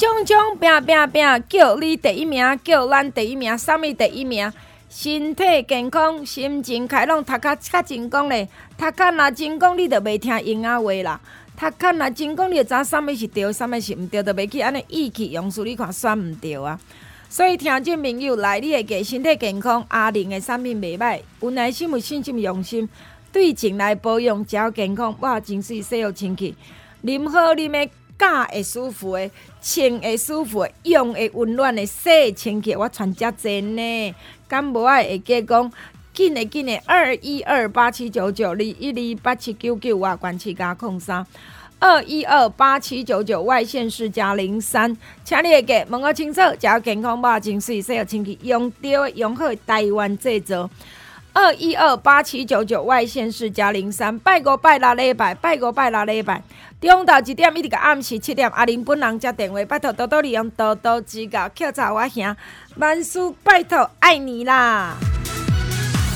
冲冲！拼拼拼！叫你第一名，叫咱第一名，啥物第一名？身体健康，心情开朗，读较较成功咧。读较若成功，你着袂听婴仔话啦。读较若成功，你就知影啥物是对，啥物是毋对，就袂去安尼意气用事。你看选毋对啊！所以听众朋友来，你会记身体健康，阿玲的产品袂歹，有耐心、有信心、用心，对症来保养，只要健康，哇，真水洗好清气，啉好啉的，教会舒服的，穿会舒服的，用会温暖的，洗清气，我传遮真呢。敢无爱会记讲。紧的紧的，二一二八七九九二一二八七九九啊，关七加空三，二一二八七九九外线是加零三，请你会记问我清楚，只要健康把精髓洗好清气，用对的用好台湾制造，二一二八七九九外线是加零三，拜五拜六礼拜，拜五拜六礼拜，中昼一点一直到暗时七点，阿玲本人接电话，拜托多多利用，多多指教，考察我兄，万事拜托爱你啦。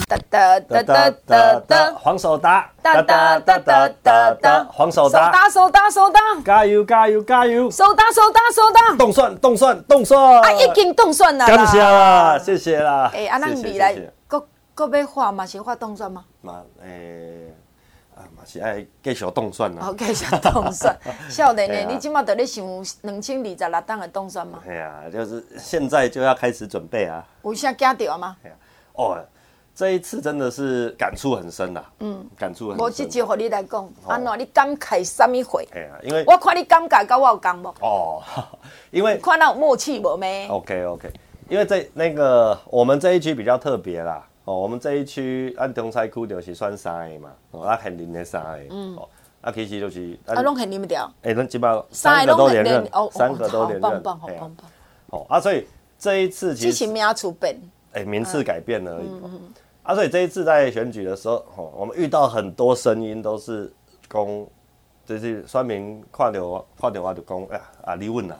哒哒哒哒哒哒，黄手打，哒哒哒哒哒哒，黄手打，打手打手打，加油加油加油，手打手打手打，冻蒜动蒜动蒜，啊已经冻蒜了，感谢啦，谢谢啦。诶，啊，那你来，搁搁要画嘛？是画冻蒜吗？嘛，诶，啊嘛是爱继续冻蒜啦。好，继续冻算。少年诶，你今麦在咧想两千二十六档的冻算吗？哎呀，就是现在就要开始准备啊。有啥惊到吗？哦。这一次真的是感触很深呐，嗯，感触很深。我直接和你来讲，安怎你感慨什么会？哎呀，因为我看你感慨跟我有共无？哦，因为看到有默契无咩？OK OK，因为这那个我们这一区比较特别啦，哦，我们这一区按中西区就是算三个嘛，哦，那肯定的三个，嗯，哦，那其实就是啊，拢很灵掉，哎，那基本上三个都连任，哦，三个都连任，棒棒好棒棒，哦啊，所以这一次其实名次变，哎，名次改变了而已。啊，所以这一次在选举的时候，哦，我们遇到很多声音都是讲，就是选民看到看到我就讲，哎呀，啊，你稳啦，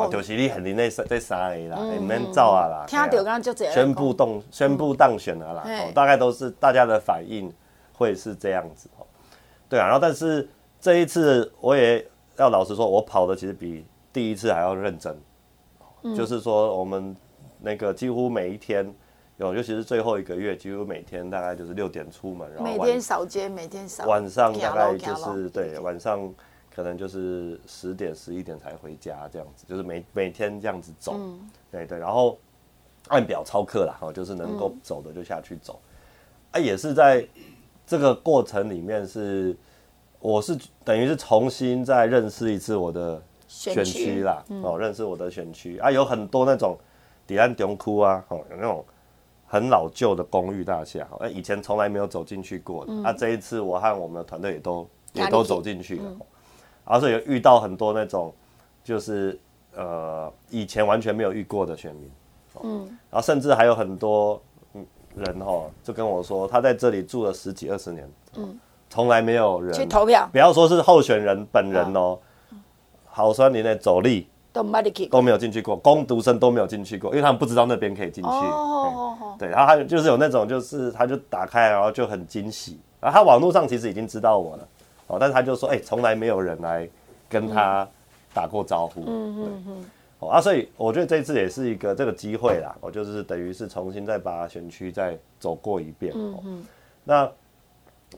哦，就是你很灵的这三个啦，你们造啊啦，听到刚刚就这样，宣布动宣布当选了啦，哦，大概都是大家的反应会是这样子，哦，对啊，然后但是这一次我也要老实说，我跑的其实比第一次还要认真，就是说我们那个几乎每一天。有，尤其是最后一个月，几乎每天大概就是六点出门，然后每天扫街，每天扫。晚上大概就是对，晚上可能就是十点、十一点才回家这样子，就是每每天这样子走，嗯、对对，然后按表操课啦，哦就是能够走的就下去走，嗯、啊，也是在这个过程里面是，我是等于是重新再认识一次我的选区啦，区哦，认识我的选区啊，有很多那种底安中窟啊，哦，有那种。很老旧的公寓大厦，哎，以前从来没有走进去过的。啊、这一次我和我们的团队也都也都走进去了，嗯、而且有遇到很多那种，就是呃以前完全没有遇过的选民，嗯，然后甚至还有很多人哈，就跟我说他在这里住了十几二十年，嗯，从来没有人去投票，不要说是候选人本人哦，好酸你的走力。都没去，都没有进去过，工读生都没有进去过，因为他们不知道那边可以进去。哦、oh. 对，然后他就是有那种，就是他就打开，然后就很惊喜。然后他网络上其实已经知道我了，哦，但是他就说，哎、欸，从来没有人来跟他打过招呼。嗯嗯嗯。哦啊，所以我觉得这一次也是一个这个机会啦，我就是等于是重新再把选区再走过一遍。嗯嗯。那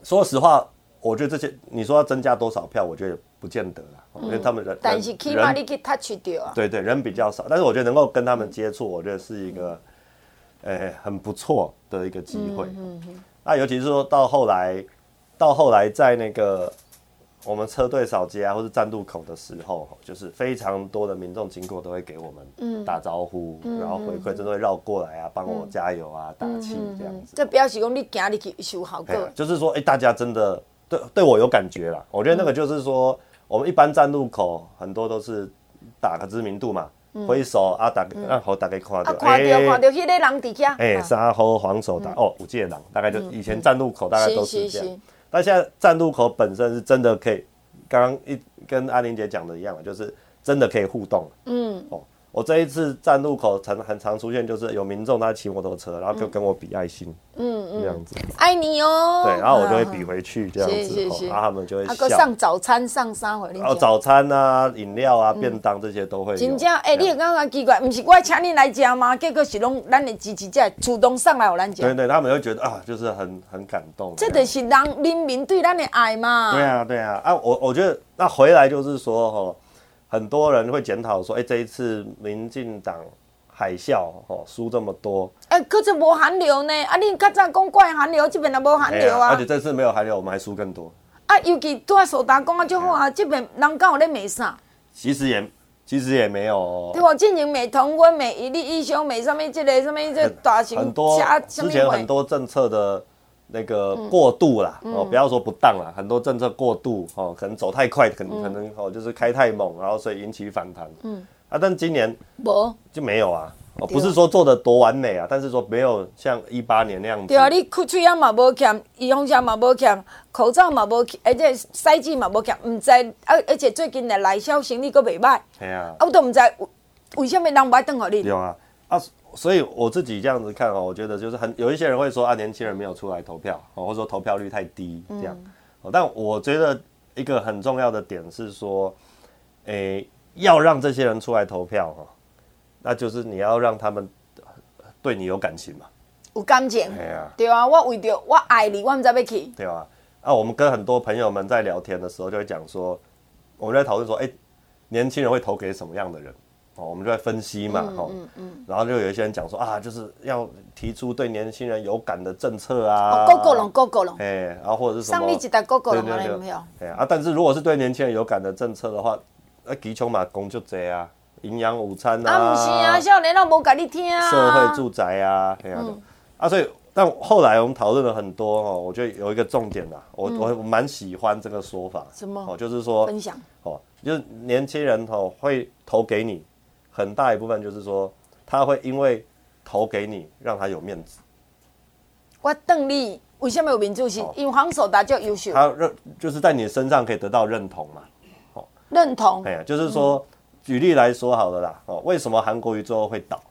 说实话。我觉得这些你说要增加多少票，我觉得不见得啦，因为他们人，但是起码你可以 touch 掉啊。对对，人比较少，但是我觉得能够跟他们接触，我觉得是一个，诶，很不错的一个机会。嗯嗯。那尤其是说到后来，到后来在那个我们车队扫街啊，或是站路口的时候，就是非常多的民众经过都会给我们打招呼，嗯、然后回馈，真的会绕过来啊，帮我加油啊，嗯、打气这样子。这表示说你行你去修好个，就是说，哎、欸，大家真的对对我有感觉啦。我觉得那个就是说，嗯、我们一般站路口很多都是打个知名度嘛。挥手啊，大让好大家看到，看到看到迄个人底下，哎，三号黄手打哦，五届人，大概就以前站路口大概都是这样，但现在站路口本身是真的可以，刚刚一跟安玲姐讲的一样，就是真的可以互动，嗯，哦。我这一次站路口常很常出现，就是有民众他骑摩托车，然后就跟我比爱心，嗯嗯，这样子，爱你哦。对，然后我就会比回去，这样子，然后他们就会笑。上早餐上啥回？哦，早餐啊，饮料啊，便当这些都会。真正哎，你刚刚奇怪，不是我请你来吃吗？结果是拢咱的支持者主动上来我咱家。对对，他们会觉得啊，就是很很感动。这就是人人民对咱的爱嘛。对啊对啊啊！我我觉得那回来就是说哈。很多人会检讨说：“哎，这一次民进党海啸哦，输这么多。哎，可是无寒流呢？啊，你刚才讲怪寒流，这边也无寒流啊。而且这次没有寒流，我们还输更多。啊，尤其对苏达讲啊，就好啊，这边人刚好在没啥。其实也其实也没有。对我进行美同婚、美一例一休、美上面这类上面这大型很多之前很多政策的。”那个过度啦，嗯、哦，不要说不当啦，很多政策过度哦，可能走太快，可能、嗯、可能哦，就是开太猛，然后所以引起反弹。嗯，啊，但今年就没有啊，哦，不是说做的多完美啊，但是说没有像一八年那样子。对啊，你口水啊嘛无欠，医用箱嘛无欠，口罩嘛无欠，而且筛剂嘛无欠，唔知啊，而且最近的内销生意阁袂歹。系啊，啊，我都唔知为什么人不爱等候你。对啊，啊。所以我自己这样子看哦，我觉得就是很有一些人会说啊，年轻人没有出来投票哦，或者说投票率太低这样。嗯、但我觉得一个很重要的点是说，诶、欸，要让这些人出来投票哈，那就是你要让他们对你有感情嘛。有感情。对啊。对啊，我为着我爱你，我唔知要去。对啊。啊，我们跟很多朋友们在聊天的时候就会讲说，我们在讨论说，哎、欸，年轻人会投给什么样的人？哦，我们就在分析嘛，哈、嗯，嗯嗯、然后就有一些人讲说啊，就是要提出对年轻人有感的政策啊，够够龙，够够龙，哎，然后或者是什么，上一级的高高龙有没有？哎啊，但是如果是对年轻人有感的政策的话，那基础嘛，工就这啊，营养午餐啊，啊，不是啊，少年都无甲你听啊，社会住宅啊，这样的，嗯、啊，所以，但后来我们讨论了很多哦，我觉得有一个重点呐，我、嗯、我蛮喜欢这个说法，什么？哦，就是说分享，哦，就是年轻人哦会投给你。很大一部分就是说，他会因为投给你，让他有面子。我邓丽为什么有民主性？因为黄守达就优秀。他认就是在你身上可以得到认同嘛。哦，认同。哎呀，就是说，举例来说好了啦。哦，为什么韩国瑜最后会倒？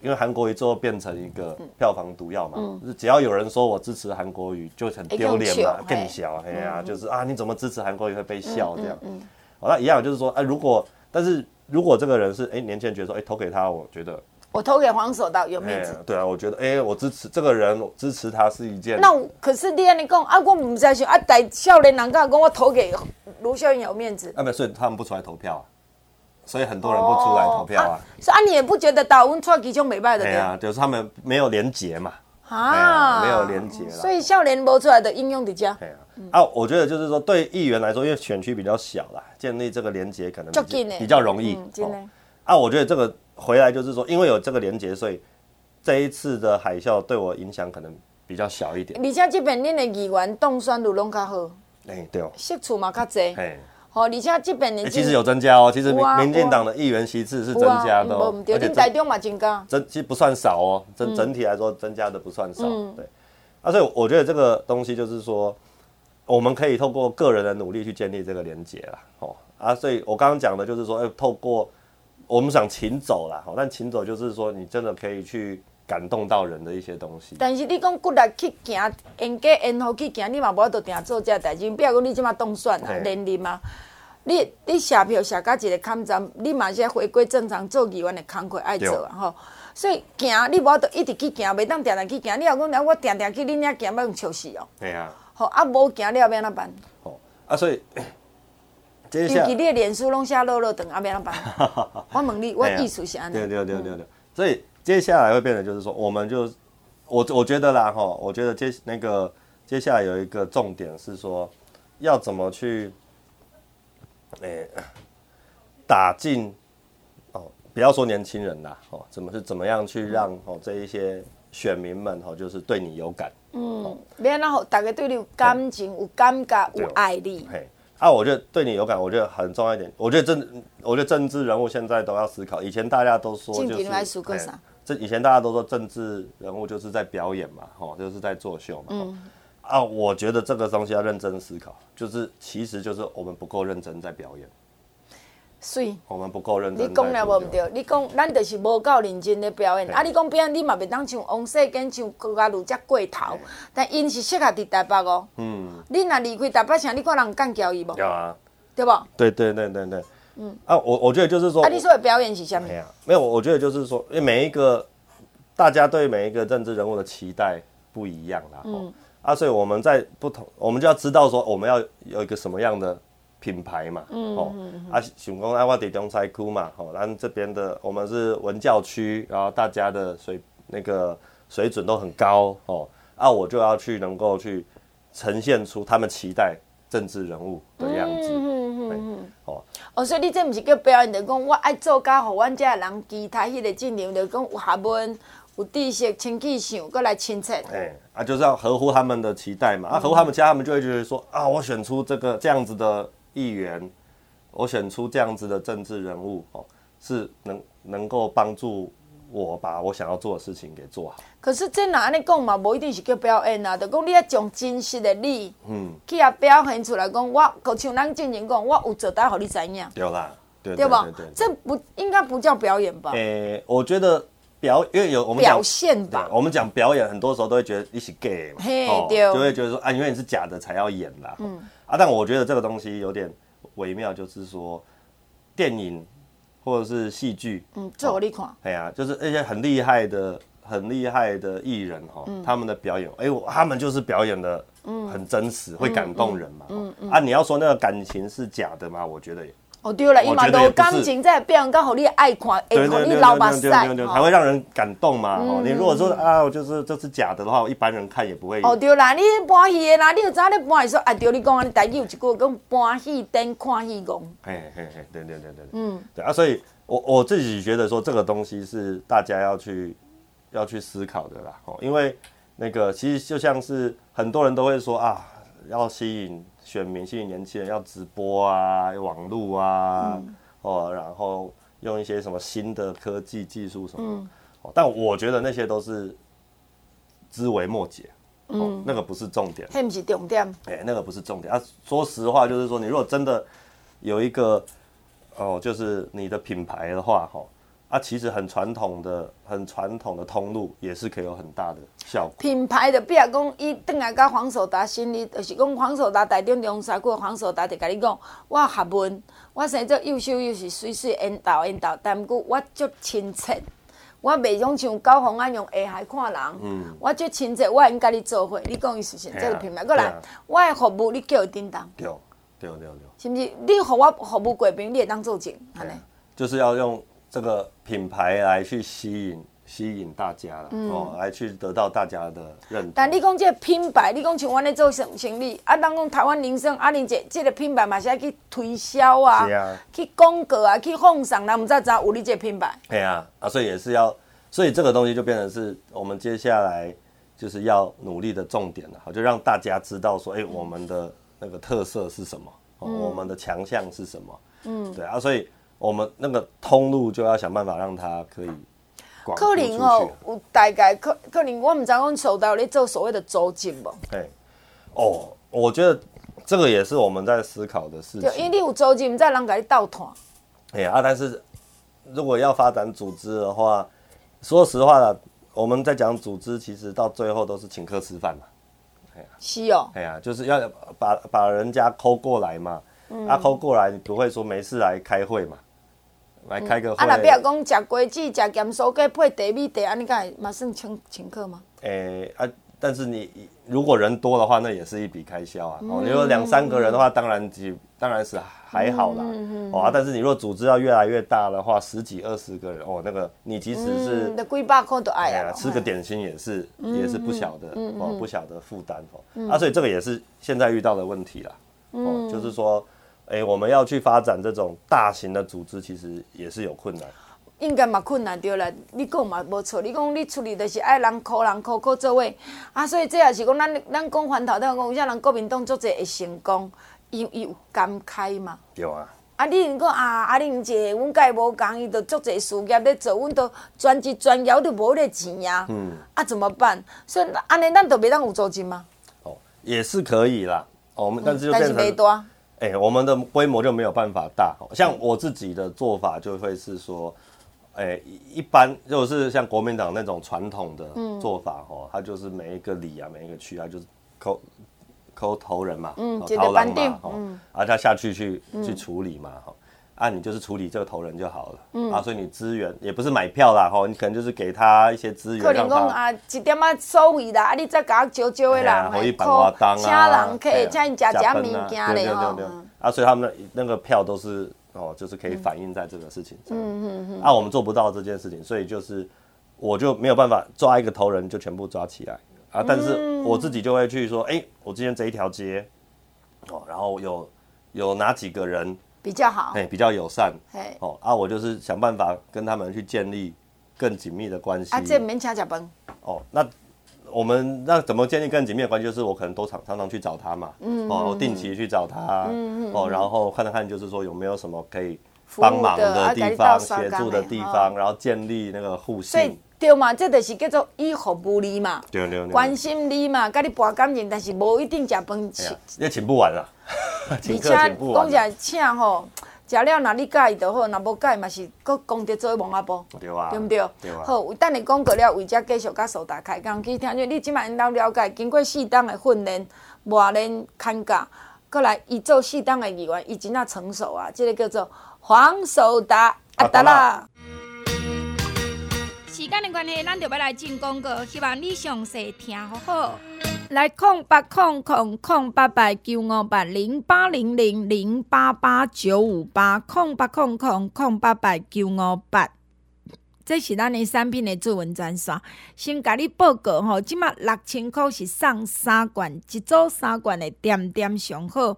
因为韩国瑜最后变成一个票房毒药嘛。就是只要有人说我支持韩国瑜，就很丢脸嘛，更小。哎呀，就是啊，你怎么支持韩国瑜会被笑这样？嗯。哦，那一样就是说，哎，如果但是。如果这个人是哎、欸，年轻人觉得说哎、欸，投给他，我觉得我投给黄守道有面子、欸。对啊，我觉得哎、欸，我支持这个人，我支持他是一件。那可是你安尼讲啊，我唔知想啊，带少年人家讲我投给卢秀燕有面子。啊，没有，所以他们不出来投票啊，所以很多人不出来投票啊。是啊，啊你也不觉得打温出其中没败的？对啊，就是他们没有连结嘛。啊，没有连结了。所以笑脸播出来的应用的家。对啊。啊，我觉得就是说，对议员来说，因为选区比较小啦，建立这个连结可能比较容易。啊，我觉得这个回来就是说，因为有这个连结，所以这一次的海啸对我影响可能比较小一点。而且这边恁的议员动算率拢较好。哎，对哦。席次嘛较济。哎。好，而且这边的。其实有增加哦，其实民民进党的议员席次是增加的哦。而且台中嘛增加。增其实不算少哦，整整体来说增加的不算少。对。啊，所以我觉得这个东西就是说，我们可以透过个人的努力去建立这个连结啦。哦。啊，所以我刚刚讲的就是说，哎，透过。我们想请走啦，但请走就是说，你真的可以去感动到人的一些东西。但是你讲骨力去行，沿街沿路去行，你嘛无法度定做这代志。比如讲你即马当选啊，连任嘛，你你写票写到一个坎站，你嘛是回归正常做议员的工作爱做啊吼。所以行，你无法度一直去行，袂当定定去行。你若讲我定定去恁遐行，要用笑死哦。对啊。好啊，无行了要安怎办？哦啊，所以。尤其你的脸书拢写落落长，阿免怎办？我问你，我意思是安尼。对对对对对。所以接下来会变成就是说，我们就我我觉得啦哈，我觉得接那个接下来有一个重点是说，要怎么去哎、欸，打进哦，不要说年轻人啦，哦，怎么是怎么样去让哦这一些选民们哦，就是对你有感，嗯，免然后大家对你有感情、有感觉、有爱你。嘿，啊，我觉得对你有感，我觉得很重要一点。我觉得政，我觉得政治人物现在都要思考。以前大家都说就是，这以前大家都说政治人物就是在表演嘛，吼，就是在作秀嘛。嗯。啊，我觉得这个东西要认真思考，就是其实就是我们不够认真在表演。我们不够认真。你讲了无唔对，你讲咱就是无够认真的表演。啊，你讲表演，你嘛袂当像王世坚像高嘉瑜这过头，但因是适合伫台北哦。嗯。你若离开台北，城你看人干交伊无？有啊。对不？对对对对对。嗯。啊，我我觉得就是说。啊，你说的表演是啥物？没有。我觉得就是说，因为每一个大家对每一个政治人物的期待不一样啦。嗯。啊，所以我们在不同，我们就要知道说，我们要有一个什么样的品牌嘛，嗯、哦，啊，想讲啊，我伫中西区嘛，哦，咱这边的我们是文教区，然后大家的水那个水准都很高，哦，啊，我就要去能够去呈现出他们期待政治人物的样子，嗯嗯嗯哦，哦，所以你这不是叫表演，就讲我爱做家，互阮这人其他迄个阵容，就讲有学问。有知识、清气想，过来亲切。哎、欸，啊，就是要合乎他们的期待嘛。嗯、啊，合乎他们家，他们就会觉得说，啊，我选出这个这样子的议员，我选出这样子的政治人物，哦，是能能够帮助我把我想要做的事情给做好。可是这哪安尼讲嘛，无一定是叫表演啊，就讲你要将真实的你，嗯，去啊表现出来，讲我，就像咱之前讲，我有做到，让你知影。对啦，对对吧？这不应该不叫表演吧？诶、欸，我觉得。表，因为有我们表现吧，我们讲表演，很多时候都会觉得你是 gay 嘛，哦，就会觉得说啊，因为你是假的才要演啦，嗯，啊，但我觉得这个东西有点微妙，就是说电影或者是戏剧，嗯，这我你看，哎呀，就是那些很厉害的、很厉害的艺人哈，他们的表演，哎，他们就是表演的，嗯，很真实，会感动人嘛，嗯嗯，啊，你要说那个感情是假的吗？我觉得也。哦，对了，伊嘛都感情在表演，刚好你爱看，会让你流目屎，才会让人感动嘛。哦，你如果说啊，我就是这是假的的话，一般人看也不会。哦，对啦，你搬戏的啦，你有知你搬戏说啊，对，你讲啊，你台语有一句讲搬戏等看戏功。嘿嘿嘿，对对对对，嗯，对啊，所以我我自己觉得说这个东西是大家要去要去思考的啦。哦，因为那个其实就像是很多人都会说啊，要吸引。选民吸引年轻人要直播啊，网络啊，嗯、哦，然后用一些什么新的科技技术什么，嗯哦，但我觉得那些都是枝微末节，哦，嗯、那个不是重点，那不是重点，哎，那个不是重点啊。说实话，就是说，你如果真的有一个哦，就是你的品牌的话，哈。啊，其实很传统的、很传统的通路也是可以有很大的效果。品牌的，比如讲，伊等下甲黄守达心里，就是讲黄守达台中龙山区黄守达就甲你讲，我学问，我生做优秀又是水水缘投缘投，但不过我足亲切，我袂种像高虹安用下海看人，嗯，我足亲切，我应甲你做伙，你讲伊是啥？这个品牌过来，我的服务你叫伊叮当，对对对对，是不是？你和我服务贵宾，你会当做证，安尼，就是要用。这个品牌来去吸引吸引大家了、嗯、哦，来去得到大家的认同。但你讲这个品牌，你讲像我咧做生生意，啊，当讲台湾铃声阿玲姐这个品牌嘛是要去推销啊，啊去广告啊，去奉上，那么才知道有你这个品牌。对啊，啊，所以也是要，所以这个东西就变成是我们接下来就是要努力的重点了，好，就让大家知道说，哎、欸，我们的那个特色是什么，哦嗯、我们的强项是什么，嗯，对啊，所以。我们那个通路就要想办法让它可以广可能哦，有大概可可能我们知讲收到你做所谓的租金不？哎，哦，我觉得这个也是我们在思考的事情。因为你有租金，不再人给你倒团。哎呀，啊，但是如果要发展组织的话，说实话了，我们在讲组织，其实到最后都是请客吃饭嘛。哎呀，是哦。哎呀，就是要把把人家抠过来嘛，嗯、啊，抠过来，你不会说没事来开会嘛？来开个会。啊，那比如讲食果子、食咸酥鸡配茶米茶，安尼个嘛算请请客吗？诶、欸、啊，但是你如果人多的话，那也是一笔开销啊。哦，你说两三个人的话，当然几当然是还好啦。哦啊，但是你若组织要越来越大的话，十几二十个人哦，那个你即使是那几百块都爱啊，吃个点心也是也是不小的哦，不小的负担哦。啊，所以这个也是现在遇到的问题啦。哦，就是说。哎、欸，我们要去发展这种大型的组织，其实也是有困难。应该嘛困难对啦，你讲嘛无错，你讲你处理的是爱人靠人靠靠做位啊，所以这也是讲咱咱讲翻头，咱讲有些人国民党做者会成功，伊伊有感慨嘛。对啊。啊，你如果啊，啊，玲姐，阮甲伊无共，伊着做者事业咧做，阮着专职专业着无迄个钱呀。嗯。啊，怎么办？所以安尼，咱着袂当有租金吗？哦，也是可以啦。哦，我们但是就变成。但是没多。哎、欸，我们的规模就没有办法大。像我自己的做法，就会是说。哎、欸，一般就是像国民党那种传统的做法哦、嗯，他就是每一个里啊，每一个区啊，就是抠抠头人嘛，嗯，头人嘛，哦、嗯，啊，他下去去、嗯、去处理嘛，哈，啊，你就是处理这个头人就好了，嗯，啊，所以你资源也不是买票啦，吼，你可能就是给他一些资源，可能讲啊，一点啊收费啦，啊，你再给他招招的啦，可以办活动啊，请人客，请人家食食物件嘞，吼，啊，所以他们那那个票都是。哦，就是可以反映在这个事情上。嗯嗯嗯。啊，我们做不到这件事情，所以就是我就没有办法抓一个头人就全部抓起来啊。但是我自己就会去说，哎、欸，我今天这一条街，哦，然后有有哪几个人比较好，哎，比较友善，哎，哦，啊，我就是想办法跟他们去建立更紧密的关系。啊，这免请食饭。哦，那。我们那怎么建立更紧密的关系？就是我可能都常常常去找他嘛，嗯，哦，我定期去找他，嗯，哦，然后看看就是说有没有什么可以帮忙的地方、协助的地方，然后建立那个互信。所以对嘛，这就是叫做以服务你嘛，对对对，关心你嘛，甲你博感情，但是无一定食饭请，也请不完了，请客请不完。讲起来请吼。食了，若你介意就好；若无介意嘛，是搁功德做忙阿婆，对啊，对毋对？对啊。好，等你讲过了，为遮继续甲苏达开讲去听。你即摆因兜了解，经过适当的训练、磨练、看教，过来伊做适当的议员，伊真正成熟啊！这个叫做黄苏达阿达啦。时间的关系，咱就要来进广告，希望你详细听好好。来空八空空空八八九五八零八零零零八八九五八空八空空空八八九五八，这是咱的产品的主文专线。先甲你报告吼，即马六千块是送三罐，一组三罐的点点上好。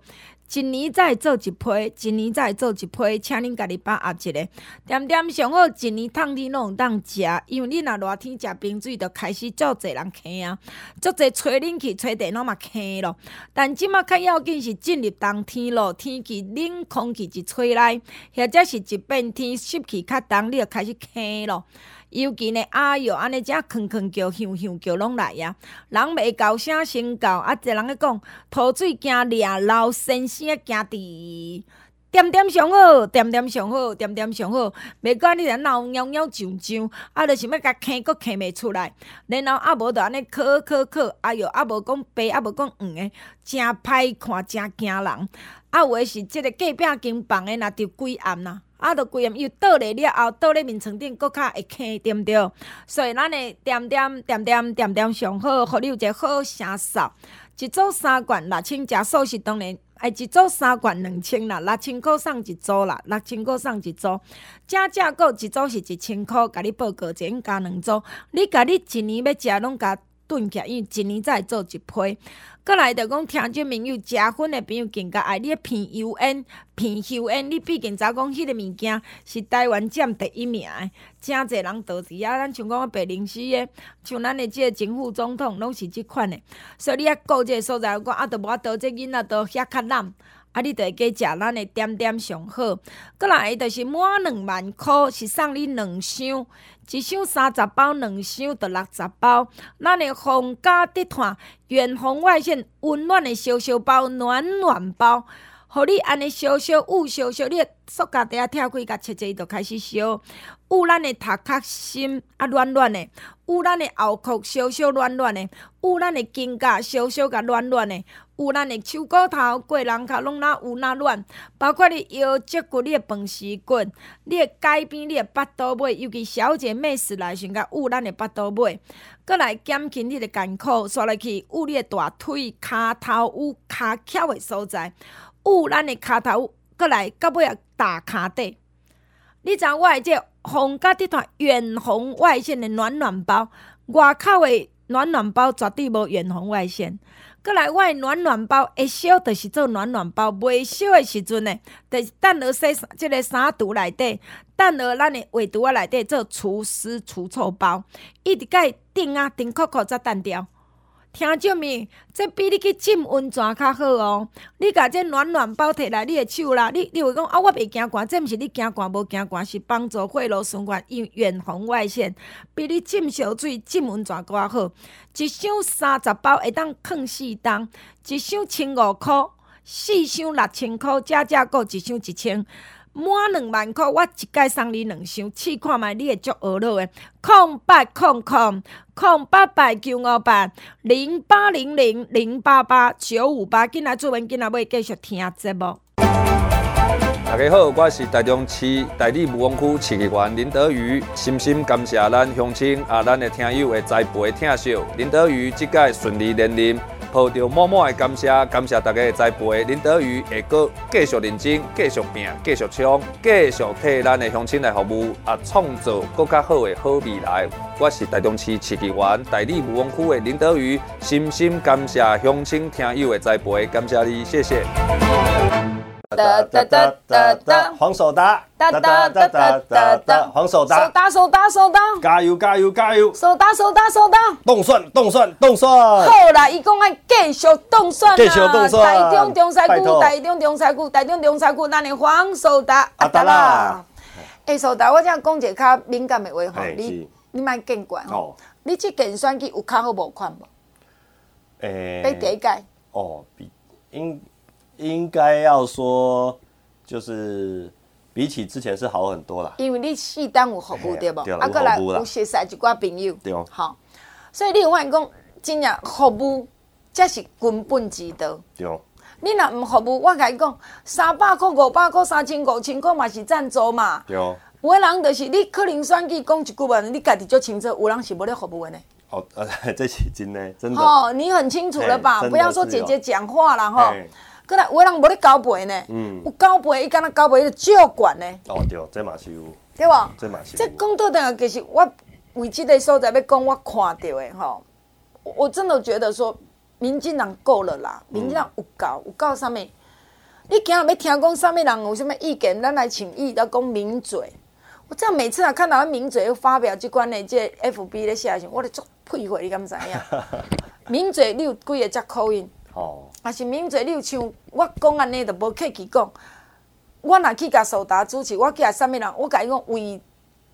一年再做一批，一年再做一批，请恁家己把握一下。点点上好，一年通天拢有当食，因为你若热天食冰水，就开始足侪人咳啊，足侪吹冷气、吹电拢嘛咳咯。但即马较要紧是进入冬天咯，天气冷，空气一吹来，或者是一变天湿气较重，你就开始咳咯。尤其呢，哎哟，安尼只吭吭叫、响响叫拢来呀，人袂高声先叫，啊，一人咧讲，吐水惊掠老先生惊滴，点点上好，点点上好，点点上好，袂管你若闹喵喵啾啾，啊，着想要甲嗑，阁嗑袂出来，然后啊无着安尼咳咳咳，哎哟，啊无讲白，啊无讲黄诶，真歹看，真惊人，啊有诶是即个隔壁间房诶，若着鬼暗呐。啊，着规暗又倒咧了后，倒咧眠床顶，阁较会坑，对毋对？所以咱诶点点点点点点上好，互你有一个好声数。一组三罐六千，食素食当然，哎，一组三罐两千啦，六千箍送一组啦，六千箍送一组。正正个一组是一千箍，甲你报告者加两组。你甲你一年要食拢甲炖起来，因为一年才会做一批。过来就讲听这朋友，食薰的朋友更加爱你片油烟，鼻油烟，你毕竟早讲迄个物件是台湾占第一名的，真侪人投资啊！咱像讲白临时的，像咱的即个政府总统拢是即款的，所以你啊顾即个所在，我啊，都无法度这囡仔都遐较难。啊！你着会加食咱的点点上好，过来着是满两万箍，是送你两箱，一箱三十包，两箱着六十包。咱的红家地毯远红外线温暖的烧烧包，暖暖包。互你安尼烧烧捂烧烧，你塑胶袋仔拆开甲切切，伊就开始烧。捂咱的头壳心啊，暖暖的；捂咱的后壳烧烧暖暖的；捂咱的肩胛烧烧甲暖暖的；捂咱的手骨头、过人脚拢哪有哪乱。包括你腰脊骨、你的饭匙骨、你的改边、你的腹肚尾，尤其小姐妹时来时甲捂咱的腹肚尾，阁来减轻你的艰苦，刷来去捂你的大腿、骹头有骹翘的所在。捂咱的骹头，阁来到尾啊大骹底。你知影我诶这红家地毯远红外线的暖暖包，外口的暖暖包绝对无远红外线。过来，我的暖暖包会烧，就是做暖暖包；未烧的时阵呢，就是等落洗即个衫橱内底，等落咱诶鞋橱仔内底做厨师除臭包，一直甲伊顶啊顶扣扣才单掉。听众们，这比你去浸温泉较好哦。你甲这暖暖包摕来你的手啦，你你会讲啊，我袂惊寒，这毋是你惊寒无惊寒，是帮助血路循环，远红外线，比你浸烧水、浸温泉搁较好。一箱三十包会当囥四冬，一箱千五块，四箱六千块，加加购一箱一千。满两万块，我一概送你两箱，试看觅你会足学乐的。空八空空空八八九五八零八零零零八八九五八，紧来做文，紧来要继续听节目。大家好，我是台中市大里雾峰区市议员林德瑜，深深感谢咱乡亲啊，咱的听友的栽培疼惜。林德瑜即届顺利连任。抱着满满的感谢，感谢大家的栽培。林德宇会阁继续认真，继续拼，继续冲，继续替咱的乡亲来服务，啊，创造更加好的好未来。我是台中市市议员代理务工区的林德宇，深深感谢乡亲听友的栽培，感谢你，谢谢。哒哒哒哒哒，黄守达，哒哒哒哒哒哒，黄守达，守达守达守达，加油加油加油，守达守达守达，冻蒜冻蒜冻蒜，好啦，伊讲爱继续冻蒜啊，继续冻蒜，台中中西区，台中中西区，台中中西区，咱的黄守达，阿达啦，哎，守达，我想讲一个较敏感的话吼，你你莫见怪吼，你这件选举有较好无款无？诶，比第一届，哦，比应。应该要说，就是比起之前是好很多啦。因为你适当有服务对不？啊，过来有熟识一寡朋友。对哦。好，所以你有发现讲，真正服务才是根本之道。对哦。你若唔服务，我甲你讲，三百块、五百块、三千、五千块嘛是赞助嘛。对哦。有的人就是你可能选举讲一句话，你家己就清楚，有人是无咧服务的呢。哦，呃，这是真的，真的。哦，你很清楚了吧？不要说姐姐讲话了哈。过来，有人无咧交陪呢，嗯、有交陪，伊敢若交陪伊就照管呢。哦对，这嘛是有，对吧？这嘛是。这讲到的其实我为这个所在要讲，我看到的吼，我真的觉得说，民进党够了啦，民进党有够，有够啥物？你今日要听讲啥物人有啥物意见，咱来请意来讲名嘴。我这样每次啊看到名嘴又发表即关的这 FB 的下线，我咧足佩服你敢知影？名嘴你有几个只口音？哦，啊是名嘴，你有像我讲安尼，就无客气讲。我若去甲苏达主持，我去甲啥物人，我甲伊讲为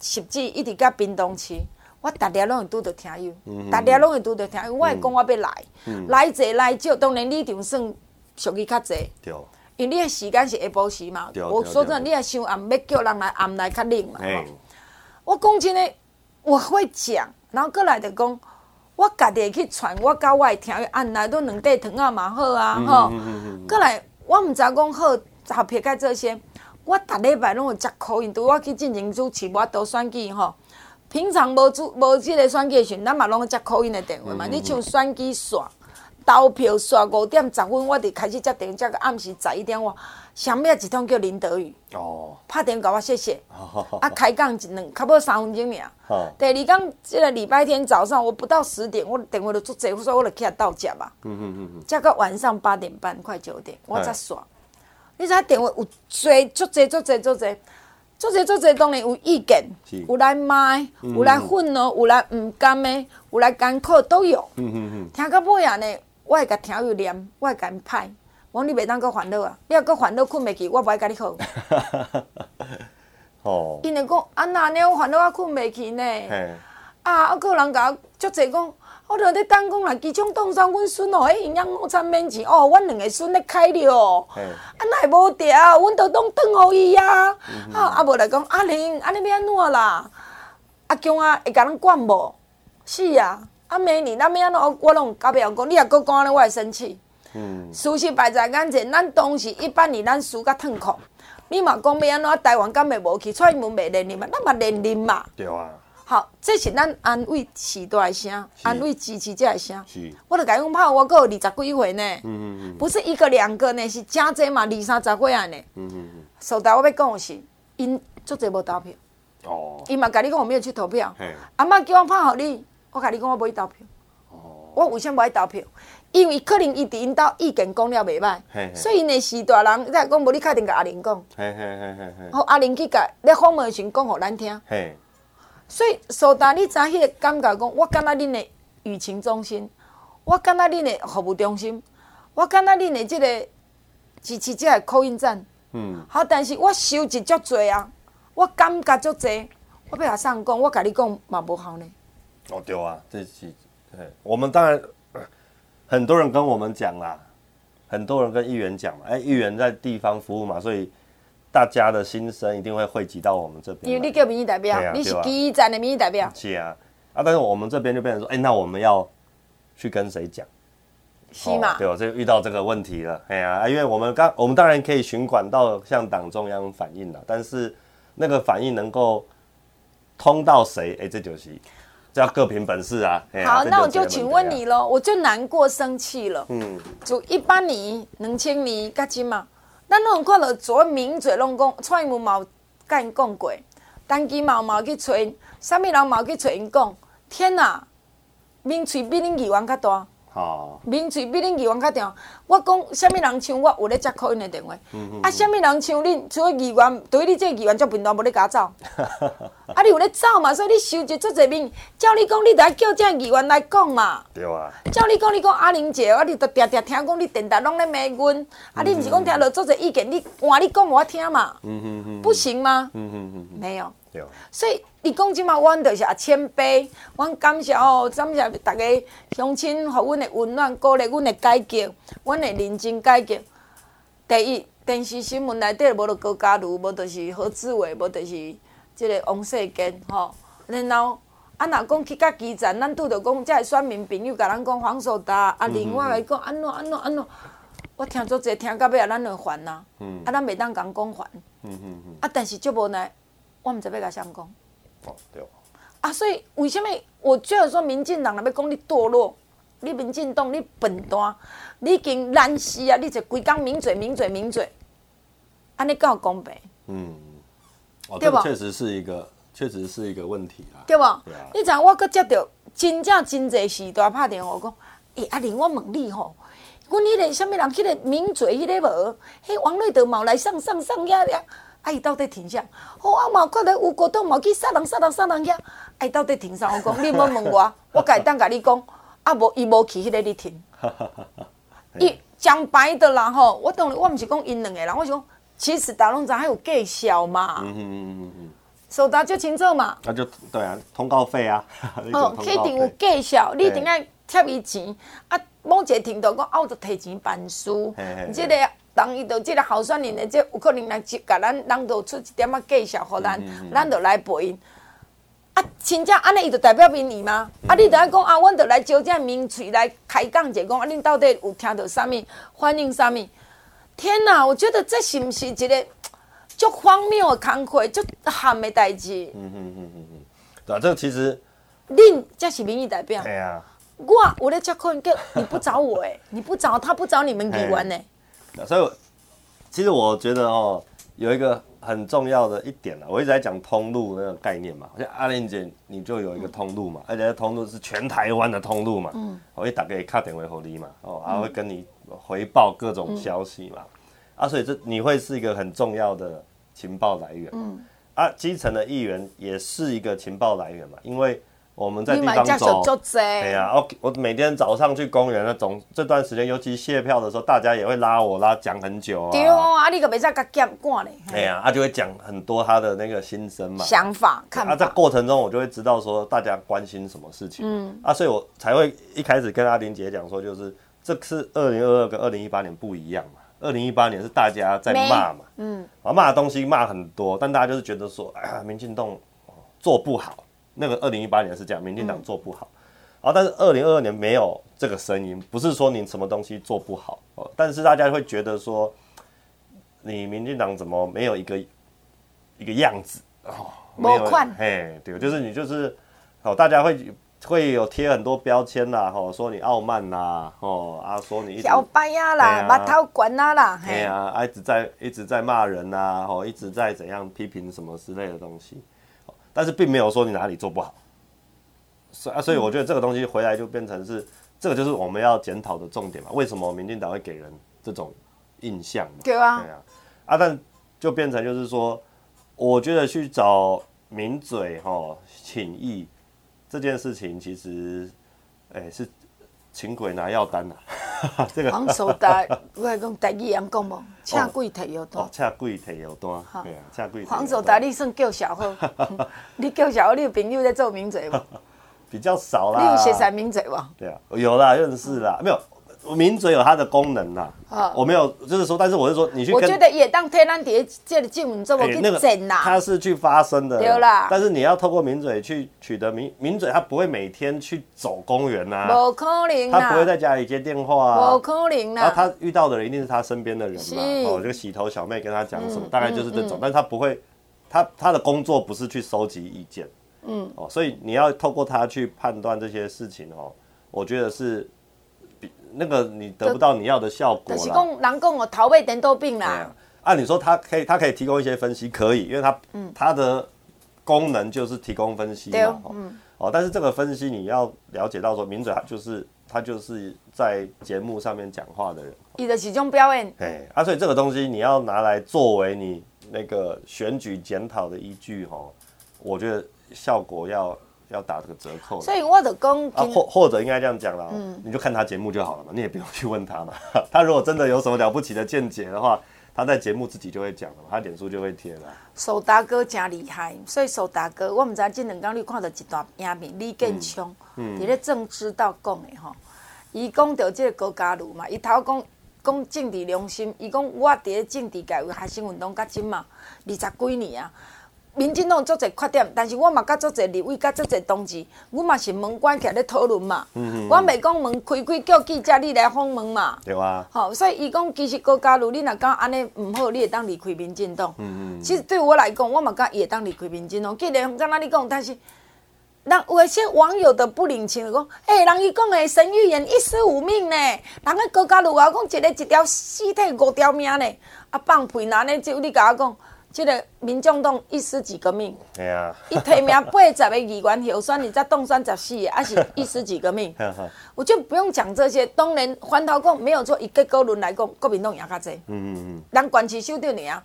十指一直甲屏东市，我逐日拢会拄着听友，逐日拢会拄着听友。我会讲我要来，来者来少，当然你场算属于较济。因为你的时间是下晡时嘛，我说真的，你也想暗要叫人来暗来较冷嘛。我讲真的，我会讲，然后过来就讲。我家己会去传，我教我会听，按来都两块糖啊嘛好啊吼。过来，我毋知讲好，合撇开这些，我逐礼拜拢有接口音，拄我去进行主持，我都选举吼。平常无主无即个选举时，咱嘛拢接口音的电话嘛。你像选举煞投票煞五点十分，我伫开始接电话，接到暗时十一点哇。上面一通叫林德宇，哦，拍电话给我谢谢，啊，开讲一两，差不多三分钟尔。哦，第二讲这个礼拜天早上，我不到十点，我电话就做这，我说我就起来到家吧。嗯嗯嗯嗯。加到晚上八点半，快九点，我才刷。你知影电话有侪，足侪足侪足侪，足侪足侪当然有意见，有来骂，有来愤怒，有来毋甘的，有来艰苦都有。嗯嗯嗯。听到尾啊呢，我会甲听有念，我会甲因歹。我讲你袂当搁烦恼啊！你若搁烦恼困袂去，我无爱甲你好。哦。因为讲啊，那尼我烦恼我困袂去呢。嘿啊，啊，有人甲我足济讲，我着咧等讲啦，机场冻蒜，阮孙哦，迄营养午餐免钱哦，阮两个孙咧开了。嘿啊，那会无调，阮着当转互伊啊。啊，啊无来讲，阿玲，安尼要安怎啦？阿强啊，会甲咱管无？是啊，啊明年咱要安怎？我拢甲别人讲，你若搁讲安尼，我会生气。嗯，事实摆在眼前，咱当时一八年咱输甲痛苦。你嘛讲要安怎？台湾敢会无去？蔡英文未连任嘛？咱嘛连任嘛？对啊。好，这是咱安慰时代的声，安慰支持者的声。是。我著甲伊讲，怕我阁有二十几岁呢。嗯嗯嗯。不是一个两个呢，是真侪嘛，二三十岁啊呢。嗯嗯嗯。所以我要讲的是，因足侪无投票。哦。伊嘛甲你讲我没有去投票。嘿。阿妈叫我拍互你，我甲你讲我无去投票。哦。我为什么不爱投票？因为可能伊伫因兜意见讲了袂歹，所以呢是大人在讲，无你确定甲阿玲讲，好阿玲去甲咧访问时讲互咱听。所以苏达，你知影迄个感觉讲，我感觉恁的舆情中心，我感觉恁的服务中心，我感觉恁的即个支持者的 call in 站，嗯，好，但是我收集足济啊，我感觉足济，我要甲上讲，我甲你讲嘛无效呢。哦，对啊，这是，我们当然很多人跟我们讲啦，很多人跟议员讲嘛，哎，议员在地方服务嘛，所以。大家的心声一定会汇集到我们这边，因为你叫民意代表，啊、你是基站的民意代表。是啊，啊，但是我们这边就变成说，哎、欸，那我们要去跟谁讲？是嘛？对，我就遇到这个问题了。哎呀，因为我们刚，我们当然可以循管道向党中央反映了，但是那个反应能够通到谁？哎、欸，这就是这要各凭本事啊。好，那我就请问你喽，我就难过生气了。嗯，就一八年、两千年，噶只嘛。咱拢有看到做名嘴拢讲，蔡英文嘛有甲因讲过，陈其迈嘛有去找因，啥物人嘛有去找因讲，天哪，明嘴比恁耳环较大。哦，名嘴比恁议员较大，我讲啥物人像我有咧接 call in 的电话，啊，啥物人像恁，除了议员，对于你这个议员足频道无咧甲走，啊，你有咧走嘛，所以你收集足侪面，照你讲，你得叫这议员来讲嘛，对啊，照你讲，你讲阿玲姐，我你都常常听讲你电台拢咧骂阮，嗯、啊，你毋是讲听到足侪意见，你换你讲我听嘛，嗯嗯嗯，不行吗？嗯嗯嗯，没有，对，所以。你讲即嘛，阮就是啊谦卑，阮感谢哦，感谢逐个乡亲，互阮的温暖，鼓励阮的改革，阮的认真改革。第一，电视新闻内底无着高嘉瑜，无著是何志伟，无著是即个王世坚，吼、哦。然后啊，若讲去到基层，咱拄着讲，遮个选民朋友甲咱讲黄守达，啊，另外来讲安怎安怎安怎，我听足侪，听到尾啊，咱就烦呐。嗯。啊，咱袂当讲讲烦。啊，但是足无奈，我毋知要甲谁讲。哦，对哦。啊，所以为什么我觉得说民进党若要讲你堕落，你民进党你笨蛋，你已经烂死啊！你就规工抿嘴抿嘴抿嘴，安尼够公平？嗯，哦，对吧？确实是一个，确实是一个问题啦，对吧？对啊。你知影我阁接到真正真济时代拍电话讲，诶、欸，阿玲，我问你吼，阮迄个啥物人，迄个名嘴迄个无，迄王瑞德冇来上上上呀呀。啊！伊到底停啥？好、哦，啊嘛看到有国党嘛去杀人杀人杀人遐，啊！伊到底停啥？我讲你莫问我，我家当甲你讲，啊无伊无去迄个你停。伊讲白的啦吼，我当然我毋是讲因两个人，我是讲其实大龙仔还有计小嘛。嗯嗯嗯嗯收达就清楚嘛。那就对啊，通告费啊。哦，肯定有计小，你一定爱贴伊钱。啊，某一个程度讲，啊，我就提前办事。即个。当伊到即个候选人的，即有可能来接，甲咱人都出一点仔介绍，互咱，咱就来陪因。啊，真正安尼，伊就代表民意吗？嗯、啊，你着爱讲啊，阮着来招这名嘴来开讲者，讲啊，恁到底有听到啥物，反映啥物？天哪，我觉得这是毋是一个足荒谬的工课，足罕的代志。嗯嗯嗯嗯嗯，对啊，这个其实，恁才是民意代表。对啊，我我咧接可能叫你不找我诶，你不找他不找你们议员呢？所以，其实我觉得哦，有一个很重要的一点呢，我一直在讲通路那个概念嘛。像阿玲姐，你就有一个通路嘛，而且通路是全台湾的通路嘛。嗯。我会打给卡点为合理嘛，哦，还会跟你回报各种消息嘛。啊，所以这你会是一个很重要的情报来源。嗯。啊，基层的议员也是一个情报来源嘛，因为。我们在地方走，对呀，我我每天早上去公园那种，这段时间尤其谢票的时候，大家也会拉我拉讲很久啊。对啊，你可别再甲夹挂嘞。哎呀，他就会讲很多他的那个心声嘛，想法、看法。啊，在过程中我就会知道说大家关心什么事情。嗯。啊，所以我才会一开始跟阿玲姐讲说，就是这是二零二二跟二零一八年不一样嘛。二零一八年是大家在骂嘛，嗯，啊骂的东西骂很多，但大家就是觉得说，哎呀，民进党做不好。那个二零一八年是这样，民进党做不好，啊、嗯，但是二零二二年没有这个声音，不是说你什么东西做不好，哦，但是大家会觉得说，你民进党怎么没有一个一个样子？哦，没有，哎，对，就是你就是，哦，大家会会有贴很多标签啦，哦，说你傲慢啦，哦，啊，说你小白呀啦，把头关啊啦，哎呀，一直在一直在骂人呐，哦，一直在怎样批评什么之类的东西。但是并没有说你哪里做不好，所以啊，所以我觉得这个东西回来就变成是这个就是我们要检讨的重点嘛。为什么民进党会给人这种印象嘛？对啊，对啊，啊，但就变成就是说，我觉得去找名嘴哈请益这件事情，其实，哎，是请鬼拿药单呐。这个黄守达，我来讲台语人讲无，请鬼提药单。请鬼提药单，对啊，请鬼。黄守达，你算叫小号，你叫小号，你有朋友在做名嘴无？比较少啦。你有写啥名嘴无？对啊，有啦，认识啦，没有。名嘴有它的功能呐，我没有，就是说，但是我是说，你去，我觉得也当天然碟这个节目这么去整呐，他是去发声的，对啦。但是你要透过名嘴去取得名名嘴，他不会每天去走公园呐，不可能，他不会在家里接电话啊，不可能。然后他遇到的人一定是他身边的人嘛，哦，这个洗头小妹跟他讲什么，大概就是这种，但是他不会，他他的工作不是去收集意见，嗯，哦，所以你要透过他去判断这些事情哦，我觉得是。那个你得不到你要的效果了。是讲人讲我，头尾颠倒病啦。按理说他可以，他可以提供一些分析，可以，因为他，嗯，他的功能就是提供分析嘛，嗯，哦，但是这个分析你要了解到说，名嘴他就是他就是在节目上面讲话的人，你的其中表演，哎，啊，所以这个东西你要拿来作为你那个选举检讨的依据，哈，我觉得效果要。要打这个折扣，所以我的讲啊，或或者应该这样讲啦，嗯，你就看他节目就好了嘛，你也不用去问他嘛。他如果真的有什么了不起的见解的话，他在节目自己就会讲了嘛，他脸书就会贴了。守达哥真厉害，所以守达哥，我们在这两天你看到一段影片，李建昌，嗯，你咧政治道讲的吼，伊讲到这个高嘉瑜嘛，伊头讲讲政治良心，伊讲我伫政治界有学生运动甲今嘛二十几年啊。民进党做侪缺点，但是我嘛甲做侪立委，甲做侪同志，我嘛是门关起来咧讨论嘛。嗯嗯。我袂讲门开开叫记者你来访问嘛。对啊。好，所以伊讲其实高嘉瑜，你若讲安尼毋好，你会当离开民进党。嗯嗯。其实对我来讲，我嘛甲伊会当离开民进党。既然刚刚你讲，但是人有一些网友的不领情，讲，诶，人伊讲诶，沈玉言一尸五命呢，人个高嘉瑜啊，讲一个一条尸体五条命呢，啊放屁哪呢？就你甲我讲。这个民众党一尸几个命？对啊，一提名八十个议员候选，你才当选十四个，还是一尸几个命？我就不用讲这些。当然，环头讲没有错，以结果论来讲，国民党赢较济。嗯嗯嗯。人管区首长尔，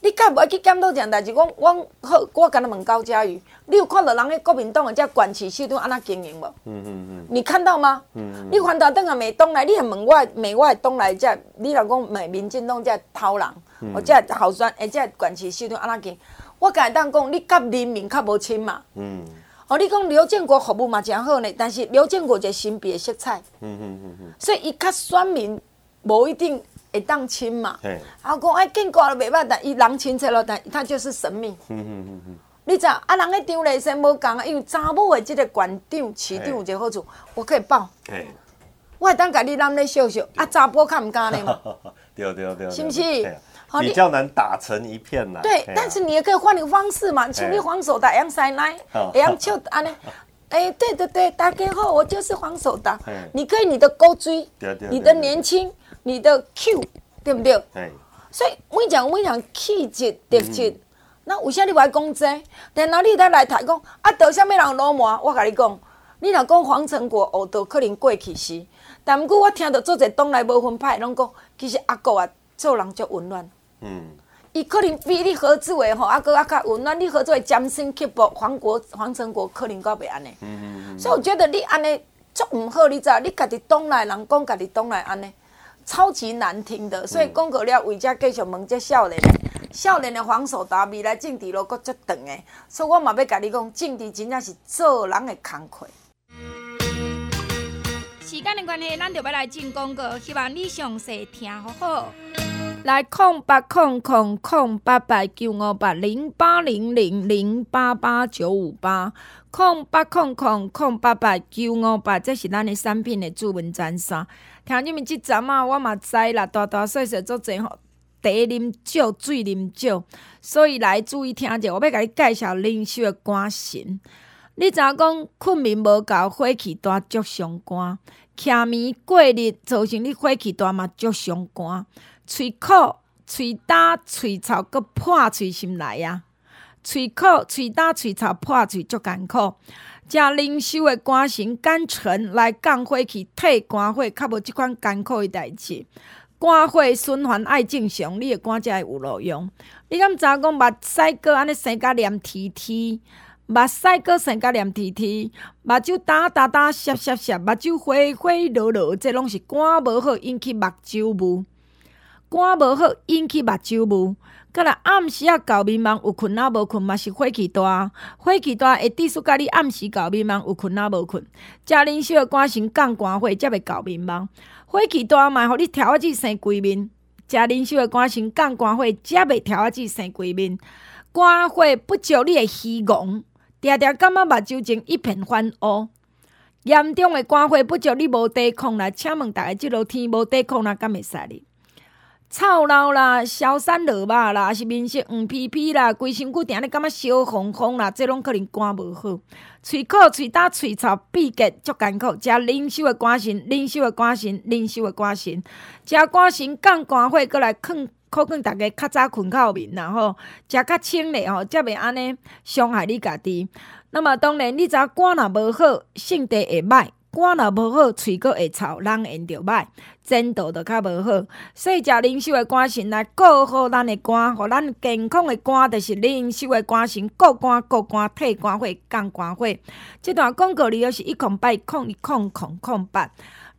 你敢不爱去检讨这样代志？我我好，我跟他问高嘉瑜，你有看到人迄国民党的这管区首长安那经营无？嗯嗯嗯。你看到吗？嗯嗯。你反头等下美东来，你还问我美外东来这，你老讲美民进党这偷人？我即个候选，而且管区首长安怎讲？我甲伊当讲，你甲人民较无亲嘛。嗯。哦，你讲刘建国服务嘛诚好呢，但是刘建国就神秘的色彩。嗯嗯嗯嗯。所以伊较选民无一定会当亲嘛。嘿。啊，讲哎建国了袂歹，但伊人亲切咯，但他就是神秘。嗯嗯嗯嗯。你知啊？人迄张丽生无共啊，因为查某的即个馆长、市长有一个好处，我可以报。嘿。我会当甲你揽咧笑笑，啊查甫较毋敢呢嘛。对对对。是毋是？比较难打成一片呐。对，但是你也可以换一个方式嘛，像你黄守达杨塞奶，杨秋安尼，哎，对对 对，大家好，我就是黄守达。你可以你的勾追，你的年轻，你的 Q，对不对？所以我讲我讲气质特质，那有啥你不爱讲这？然后你再来台讲啊，得什么人老麻？我跟你讲，你若讲黄成国哦，都可能过去时，但不过我听到做者东来无分派，拢讲其实阿国啊做人就温暖。嗯，伊可能比你合作的吼，啊，阁啊较温暖。你合作的尖心刻薄，黄国黄成国可能阁袂安尼。嗯嗯嗯。所以我觉得你安尼足毋好，你知道？你家己党内人讲家己党内安尼，超级难听的。所以讲过了，为遮继续问这少年的，少年的黄守达未来政治路阁足长的。所以我嘛要甲你讲，政治真正是做人的工课。时间的关系，咱就要来进广告，希望你详细听好好。来空八空空空八八九五八零八零零零八八九五八空八空空空八八九五八，这是咱的产品的主文专线。听你们这阵啊，我嘛知啦，大大细细做侪吼，茶啉少，水啉少，所以来注意听者，我要甲你介绍灵修的肝神。你知影讲困眠无够，火气大，足伤肝；徛眠过日，造成你火气大嘛，足伤肝。喙苦、喙焦、喙臭，搁破喙心来啊！喙苦、喙焦、喙臭、破喙足艰苦。食灵修的肝神肝醇来降火气，退肝火，较无即款艰苦的代志。肝火循环爱正常，你的肝才会有路用。你敢知影讲目屎哥安尼生甲黏贴贴，目屎哥生甲黏贴贴，目睭焦焦焦、涩涩涩，目睭花花落落，这拢是肝无好引起目睭雾。肝无好引起目睭雾。佮来暗时啊，搞迷茫，有困啊无困嘛是火气大，火气大会致使甲你暗时搞迷茫，有困啊无困。食灵修的肝神降肝火，才袂搞迷茫。火气大嘛，互你跳仔子生鬼面。食灵修的肝神降肝火，才袂跳仔子生鬼面。肝火不照你的虚妄，定定感觉目睭前一片翻乌。严重的肝火不照你无抵抗啦，请问大家即落天无抵抗啦，敢会使哩？臭老啦，消散落肉啦，还是面色黄皮皮啦，规身躯定咧感觉烧烘烘啦，这拢可能肝无好。喙苦、喙焦、喙臭、闭结足艰苦。食灵修的肝肾，灵修的肝肾，灵修的肝肾。食肝肾降肝火，过来劝可劝大家较早困觉眠，然后食较清咧吼，才袂安尼伤害你家己。那么当然，你知影肝若无好，性地会歹。肝若无好，喙阁会臭，人缘着歹，前途着较无好。所以食灵修的肝神来顾好咱的肝，互咱健康的肝，着是灵修的肝神，顾肝顾肝，退肝火，降肝火。这段广告里又是一空八空一空空空八。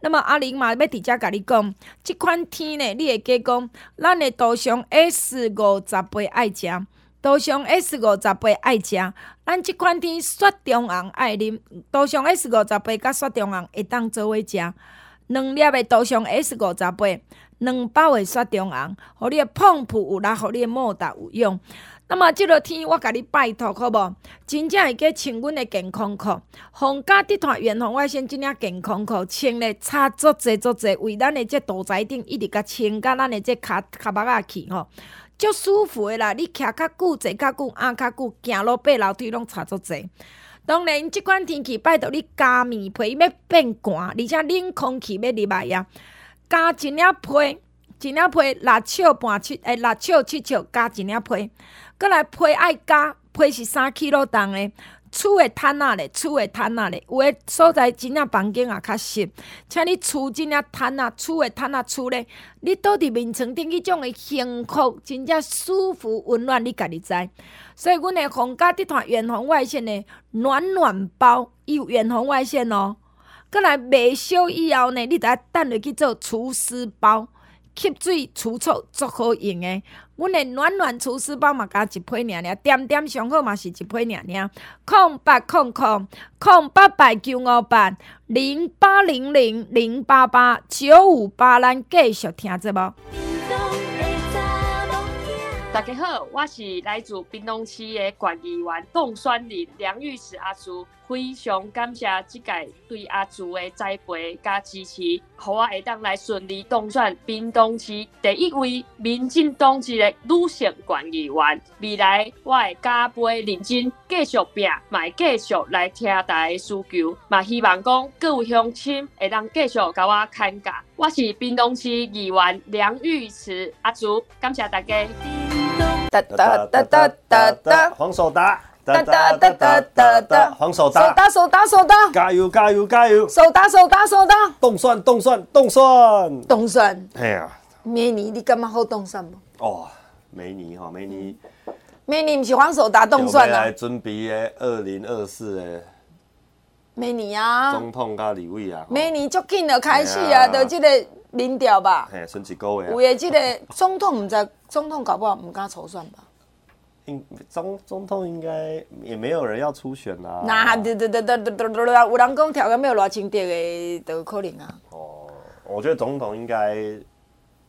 那么阿玲嘛要直接甲你讲，即款天呢，你会记讲，咱的道上 S 五十八爱食。道上 S 五十八爱食，咱即款天雪中红爱啉。道上 S 五十八甲雪中红会当做伙食，两粒的涂上 S 五十八，两包的雪中红，互你的碰扑有力，互你的莫达有用。那么即落天，我甲你拜托，好无？真正会去穿阮的健康裤，皇家集团远红外线即领健康裤，穿咧差足侪足侪，为咱的这肚脐顶一直甲穿甲咱的这骹骹目仔去吼。足舒服的啦！你徛较久，坐较久，按较久，行路爬楼梯拢差足济。当然，即款天气拜托你加棉被要变寒，而且冷空气要入来啊。加一领被，一领被六尺半七，诶，六尺七尺加一领被，阁来被爱加，被是三 kg 重诶。厝的毯仔咧，厝的毯仔咧，有诶所在真正房间也较湿，请你厝真正毯仔，厝的毯仔厝咧，你倒伫眠床顶，迄种诶幸福，真正舒服温暖，你家己知。所以，阮诶皇家集团远红外线诶暖暖包，伊有远红外线哦。阁来卖烧以后呢，你着爱等落去做除湿包。吸水除臭足好用诶，阮诶暖暖除湿包嘛加一批娘娘，点点上好嘛是一批娘娘。空八空空空八百九五八零八零零零八八九五八，咱继续听节目。大家好，我是来自屏东市的管理员冻蒜林梁玉慈阿叔。非常感谢这届对阿祖的栽培加支持，好我会当来顺利当选屏东市第一位民进党籍的女性管理员。未来我会加倍认真继续拼，卖继续来听大家的需求，嘛希望讲各位乡亲会当继续甲我看家。我是屏东市议员梁玉慈阿祖，感谢大家。哒哒哒哒哒哒，黄守达。哒哒哒哒哒哒，黄守达，守达守达守达，加油加油加油，守达守达守达，冻蒜冻蒜冻蒜冻蒜，哎呀，美女你感觉好冻蒜吗？哦，美女哈，美女，美女不是黄守达冻蒜啊。来准备诶二零二四诶美女啊，总统加立委啊，美女足紧就开始啊，就这个民调吧，哎，剩几个月啊？为了这个 总统唔知，总统搞不好唔敢筹算吧。应总总统应该也没有人要出选啦。那对对对对对对对，有人讲条件没有偌清洁的都可能啊。哦，我觉得总统应该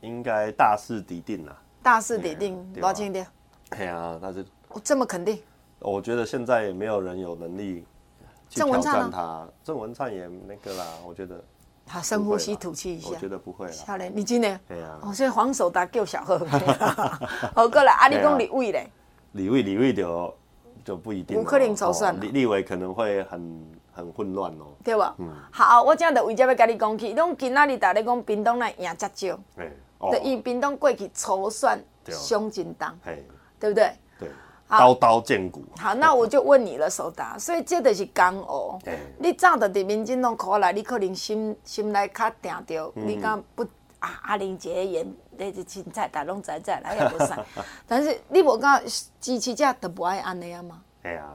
应该大势已定啦。大势已定，偌清洁。对啊，但是这么肯定？我觉得现在也没有人有能力去挑战他。郑文灿也那个啦，我觉得。他深呼吸吐气一下。我觉得不会了。好嘞，你今年？对啊。哦，所以黄守达救小贺。好过来，阿里公李伟嘞。李伟，李伟就就不一定，有可能筹算立立委可能会很很混乱哦，对吧？嗯，好，我今日为这要跟你讲起，拢今仔日大家讲屏东来赢较少，哎，就因屏东过去筹算伤真重，哎，对不对？对，刀刀见骨。好，那我就问你了，手达。所以这就是江湖。对你早就伫民进党考来，你可能心心内较定着，嗯、你敢不啊？阿玲姐演那是青菜，大拢在在，来也不散。但是你无讲支持者都不爱安尼啊吗？哎呀，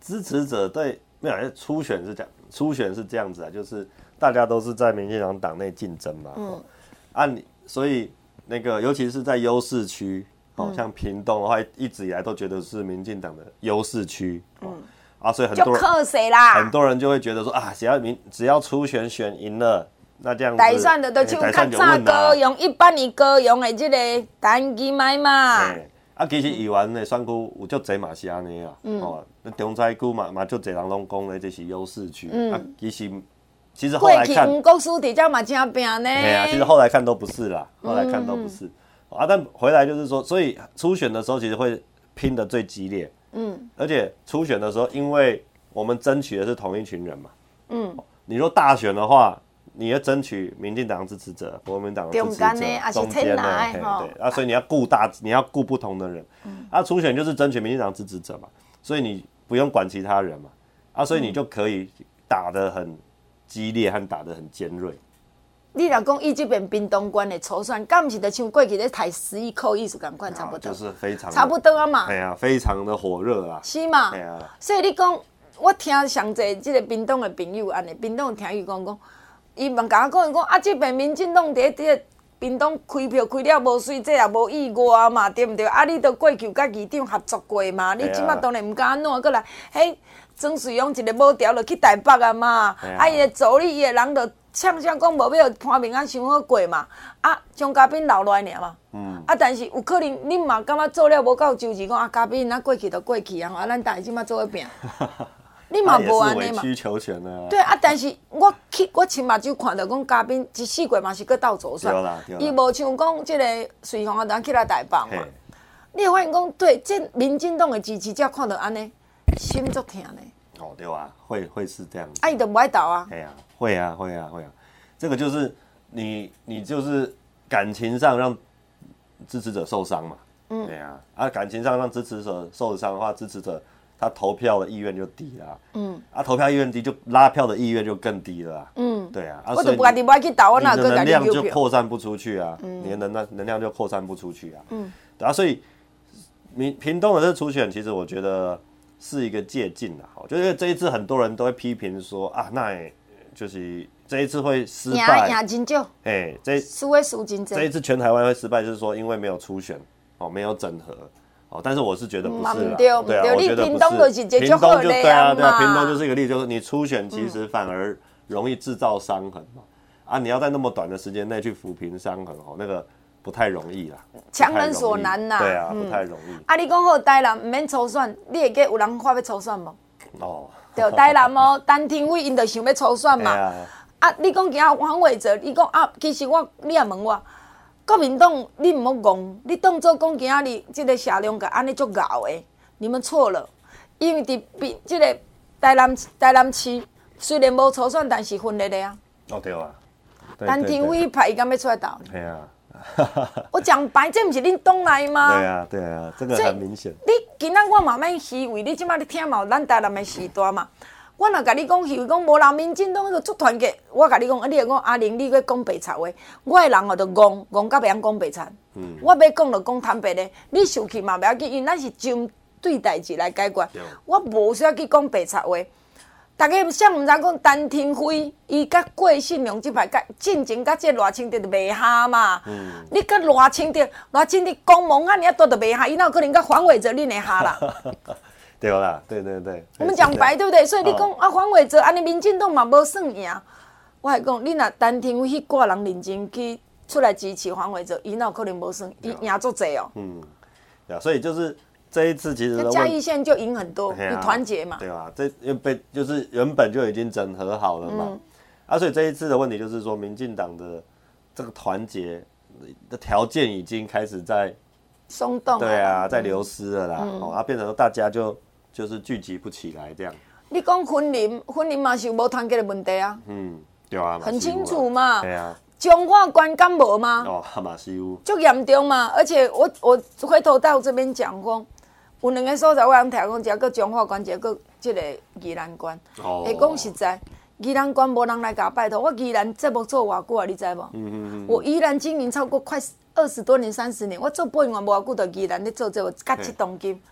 支持者对没有，初选是这样，初选是这样子啊，就是大家都是在民进党党内竞争嘛。嗯。按理，所以那个尤其是在优势区。哦，像屏东的话，一直以来都觉得是民进党的优势区，嗯，啊，所以很多人啦，很多人就会觉得说啊，只要民只要初选选赢了，那这样子，台选的都去看炸歌，用一般你歌用的这个单机买嘛。啊，其实议员的选区有足侪嘛是安尼啊，哦，那中菜区嘛嘛足侪人拢讲的这是优势区，啊，其实其实后来看，五国书底下嘛真拼呢，对啊，其实后来看都不是啦，后来看都不是。啊，但回来就是说，所以初选的时候其实会拼得最激烈，嗯，而且初选的时候，因为我们争取的是同一群人嘛，嗯，你说大选的话，你要争取民进党支持者、国民党支持者，中间的，对，啊，所以你要顾大，你要顾不同的人，嗯，啊，初选就是争取民进党支持者嘛，所以你不用管其他人嘛，啊，所以你就可以打得很激烈和打得很尖锐。你若讲伊即边冰东关的初选，敢毋是得像过去咧台十亿扣艺术共款差不多，就是非常差不多啊嘛。哎呀，非常的火热啊。是嘛？哎呀，所以你讲，我听上侪即个冰东的朋友安尼，冰东听伊讲讲，伊问甲我讲，伊讲啊，即边民进党伫这个屏东开票开了无水，这也无意外嘛，对毋对？啊，你都过去甲议长合作过嘛？你即马当然毋敢安怎过来，嘿，曾水勇一个无调就去台北啊嘛，啊，伊个助理伊个人就。呛呛讲无要潘明安想好过嘛，啊，将嘉宾留落来尔嘛，嗯，啊，但是有可能恁嘛感觉做了无够周全，讲啊，嘉宾那过去就过去啊，啊，咱大家即马做一拼，你嘛无安尼嘛，委曲求全啊。对啊，但是我去我亲目睭看到讲嘉宾一四季嘛是搁斗左选，伊无像讲即个随风啊，咱起来台北嘛，你会发现讲对，这民进党的支持者看到安尼，心足疼呢。哦，对啊，会会是这样。啊，伊都不爱倒啊。哎呀，会啊，会啊，会啊。这个就是你，你就是感情上让支持者受伤嘛。嗯。对啊，啊，感情上让支持者受伤的话，支持者他投票的意愿就低啦。嗯。啊，投票意愿低，就拉票的意愿就更低了。嗯。对啊。我就不爱你不爱去倒，我哪个能量就扩散不出去啊？嗯。你的能量能量就扩散不出去啊。嗯。对啊，所以民屏东的这初选，其实我觉得。是一个借镜的，好，就是这一次很多人都会批评说啊，那就是这一次会失败，亚金就，哎，这输会输金这一次全台湾会失败，就是说因为没有初选，哦，没有整合，哦，但是我是觉得不是啦，对啊，我觉得不是，屏东就对啊，对啊，屏东就是一个例子，就是你初选其实反而容易制造伤痕嘛，啊，你要在那么短的时间内去抚平伤痕，哦，那个。不太容易啦，强人所难呐。对啊，不太容易。啊，你讲好台南唔免抽选，你会记有人话要抽选无？哦，对，台南哦，陈廷伟因着想要初选嘛。啊，你讲今仔黄伟哲，你讲啊，其实我你也问我，国民党你毋要戆，你当做讲今仔日这个社龙个安尼足敖的，你们错了，因为伫比即个台南台南市虽然无初选，但是分裂的啊。哦对啊，陈廷伟派伊敢要出来斗？系啊。我讲白，这毋是恁党内吗？对啊，对啊，这个很明显。你今仔我嘛免虚伪，你即摆汝听嘛，咱台南的时代嘛。我若甲你讲虚伪，讲无人民进党迄个足团结。我甲你讲，啊，你讲阿玲，你去讲白贼话，我的人哦着戆戆甲袂晓讲白贼。嗯。我要讲着讲坦白咧，你生气嘛袂要紧，因为咱是针对代志来解决。我无需要去讲白贼话。大家想毋知讲陈廷辉，伊甲郭信良即排甲进前甲这赖清德就袂合嘛。嗯、你甲赖清德，赖清德光芒啊，你啊多都袂合，伊哪有可能甲黄伟哲恁会合啦？对啦，对对对。我们讲白对不对？所以你讲、哦、啊，黄伟哲安尼民进党嘛无算赢。我还讲，你若陈廷辉迄挂人认真去出来支持黄伟哲，伊哪有可能无算？伊赢足济哦。嗯，对啊，所以就是。这一次其实嘉义县就赢很多，你团结嘛？对吧？这又被就是原本就已经整合好了嘛，啊，所以这一次的问题就是说，民进党的这个团结的条件已经开始在松动，对啊，在流失了啦，哦，啊，变成说大家就就是聚集不起来这样。你讲婚林，婚林嘛是有无团结的问题啊？嗯，对啊，很清楚嘛。对啊，中华观感无吗？哦，哈马西屋，就严重嘛。而且我我回头到这边讲过。有两个所在，我通听讲，一个中华关，一个即个宜兰关。哦。会讲实在，宜兰关无人来甲我拜托。我宜兰节目做偌久啊？你知无？嗯嗯嗯。我宜兰经营超过快二十多年、三十年。我做播音员无偌久，就宜兰咧做这个，甲七栋金。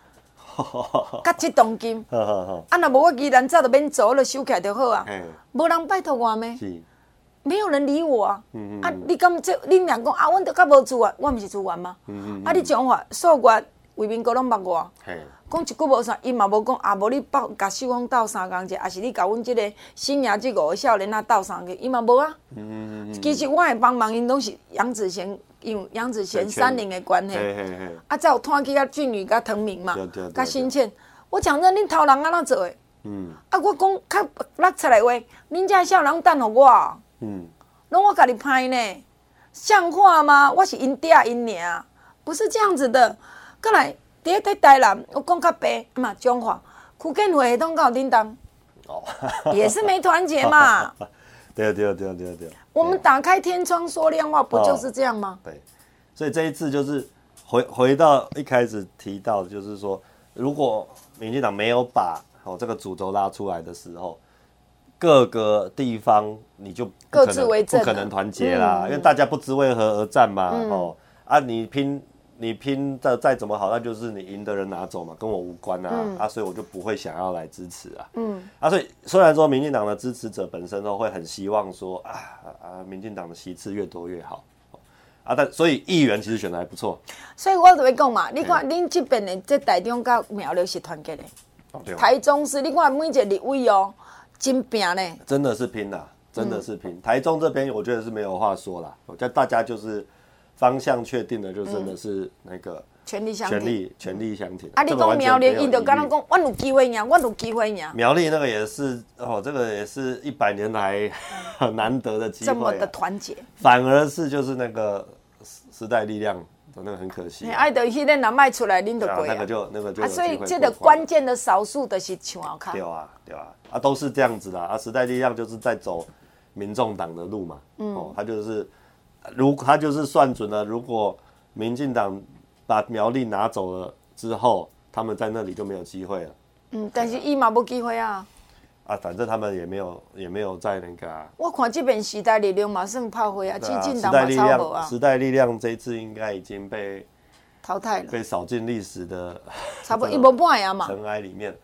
甲七栋金。啊，若无我宜兰早就免做，我就收起来就好啊。无人拜托我咩？是。没有人理我啊。嗯嗯。啊，你敢这？恁娘讲啊，阮都较无资源，我毋是资源吗？嗯嗯。啊，你讲话数月。为民哥拢捌我，讲一句无啥，伊嘛无讲，啊无你包甲秀峰斗相共者，还是你甲阮即个新亚即五个少年啊斗相共，伊嘛无啊。嗯嗯其实我会帮忙，因拢是杨子贤，因杨子贤三菱的关系。嘿嘿嘿。啊，才有拖去甲俊宇、甲唐明嘛，甲新倩。我讲真，恁头人安怎做诶？嗯。啊，我讲较落出来话，恁遮少年等候我。嗯。拢我家己拍呢，像话吗？我是因爹因娘，不是这样子的。过来，第一在台南，我讲较白嘛，中华，区建会系统搞叮当，哦，也是没团结嘛。对对对对对。我们打开天窗说亮话，不就是这样吗？对，所以这一次就是回回到一开始提到的，就是说，如果民进党没有把哦这个主轴拉出来的时候，各个地方你就各自为政，不可能团结啦，因为大家不知为何而战嘛，哦啊，你拼。你拼的再怎么好，那就是你赢的人拿走嘛，跟我无关啊，嗯、啊，所以我就不会想要来支持啊，嗯，啊，所以虽然说民进党的支持者本身都会很希望说啊啊，民进党的席次越多越好，啊，但所以议员其实选的还不错，所以我就会讲嘛，你看恁这边的这台中跟苗栗是团结的，哦对，台中是你看每一个立委哦，真拼呢，真的是拼的，真的是拼，嗯、台中这边我觉得是没有话说啦，我觉得大家就是。方向确定了，就真的是那个全力相挺，全力全力相挺。啊，你讲苗栗，伊就刚刚讲，我有机会赢，我有机会赢。苗栗那个也是哦，这个也是一百年来很难得的机会，这么的团结。反而是就是那个时代力量，那个很可惜。爱的迄个拿卖出来，恁就贵。那个就那个就。啊，所以这个关键的少数的是抢好看。对啊，对啊，啊，都是这样子的啊。时代力量就是在走民众党的路嘛，哦，他就是。如他就是算准了，如果民进党把苗栗拿走了之后，他们在那里就没有机会了。嗯，但是伊嘛无机会啊。啊，反正他们也没有，也没有在那个、啊。我看这边时代力量马上炮灰啊，基进党嘛超无啊。时代力量这一次应该已经被淘汰了，被扫进历史的 差不多一波半呀嘛。尘埃里面，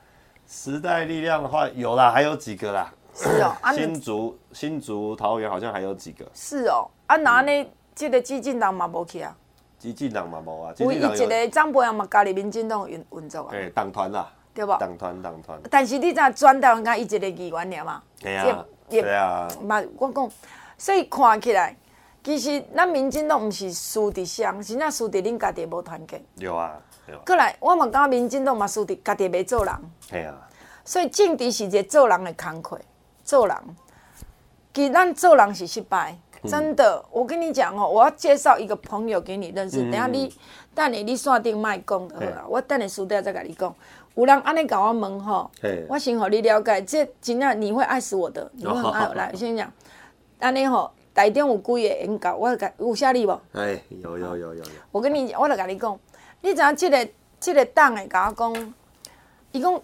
时代力量的话有啦，还有几个啦。是哦，新竹、新竹、桃园好像还有几个。是哦。啊，那呢？这个激进党嘛无去啊？激进党嘛无啊。唯一一个张博洋嘛加入民进党运运作啊。诶，党团啦，对无？党团，党团。但是你知转台湾甲伊一个议员尔嘛？对啊，对啊。嘛，我讲，所以看起来，其实咱民进党毋是输伫谁，是那输伫恁家己无团结。有啊，有。过来，我嘛感觉民进党嘛输伫家己袂做人。系啊。所以政治是一个做人的工课，做人，其实咱做人是失败。真的，我跟你讲哦，我要介绍一个朋友给你认识。等下你，等你你线顶卖讲的好啦，我等你输掉再跟你讲。有人安尼甲我问吼，我先和你了解，这真正你会爱死我的，你会很爱我。来，先讲，安尼吼，台中有几个演讲，我甲有写你无？哎，有有有有有。我跟你，我来甲你讲，你知影这个这个党诶，甲我讲，伊讲，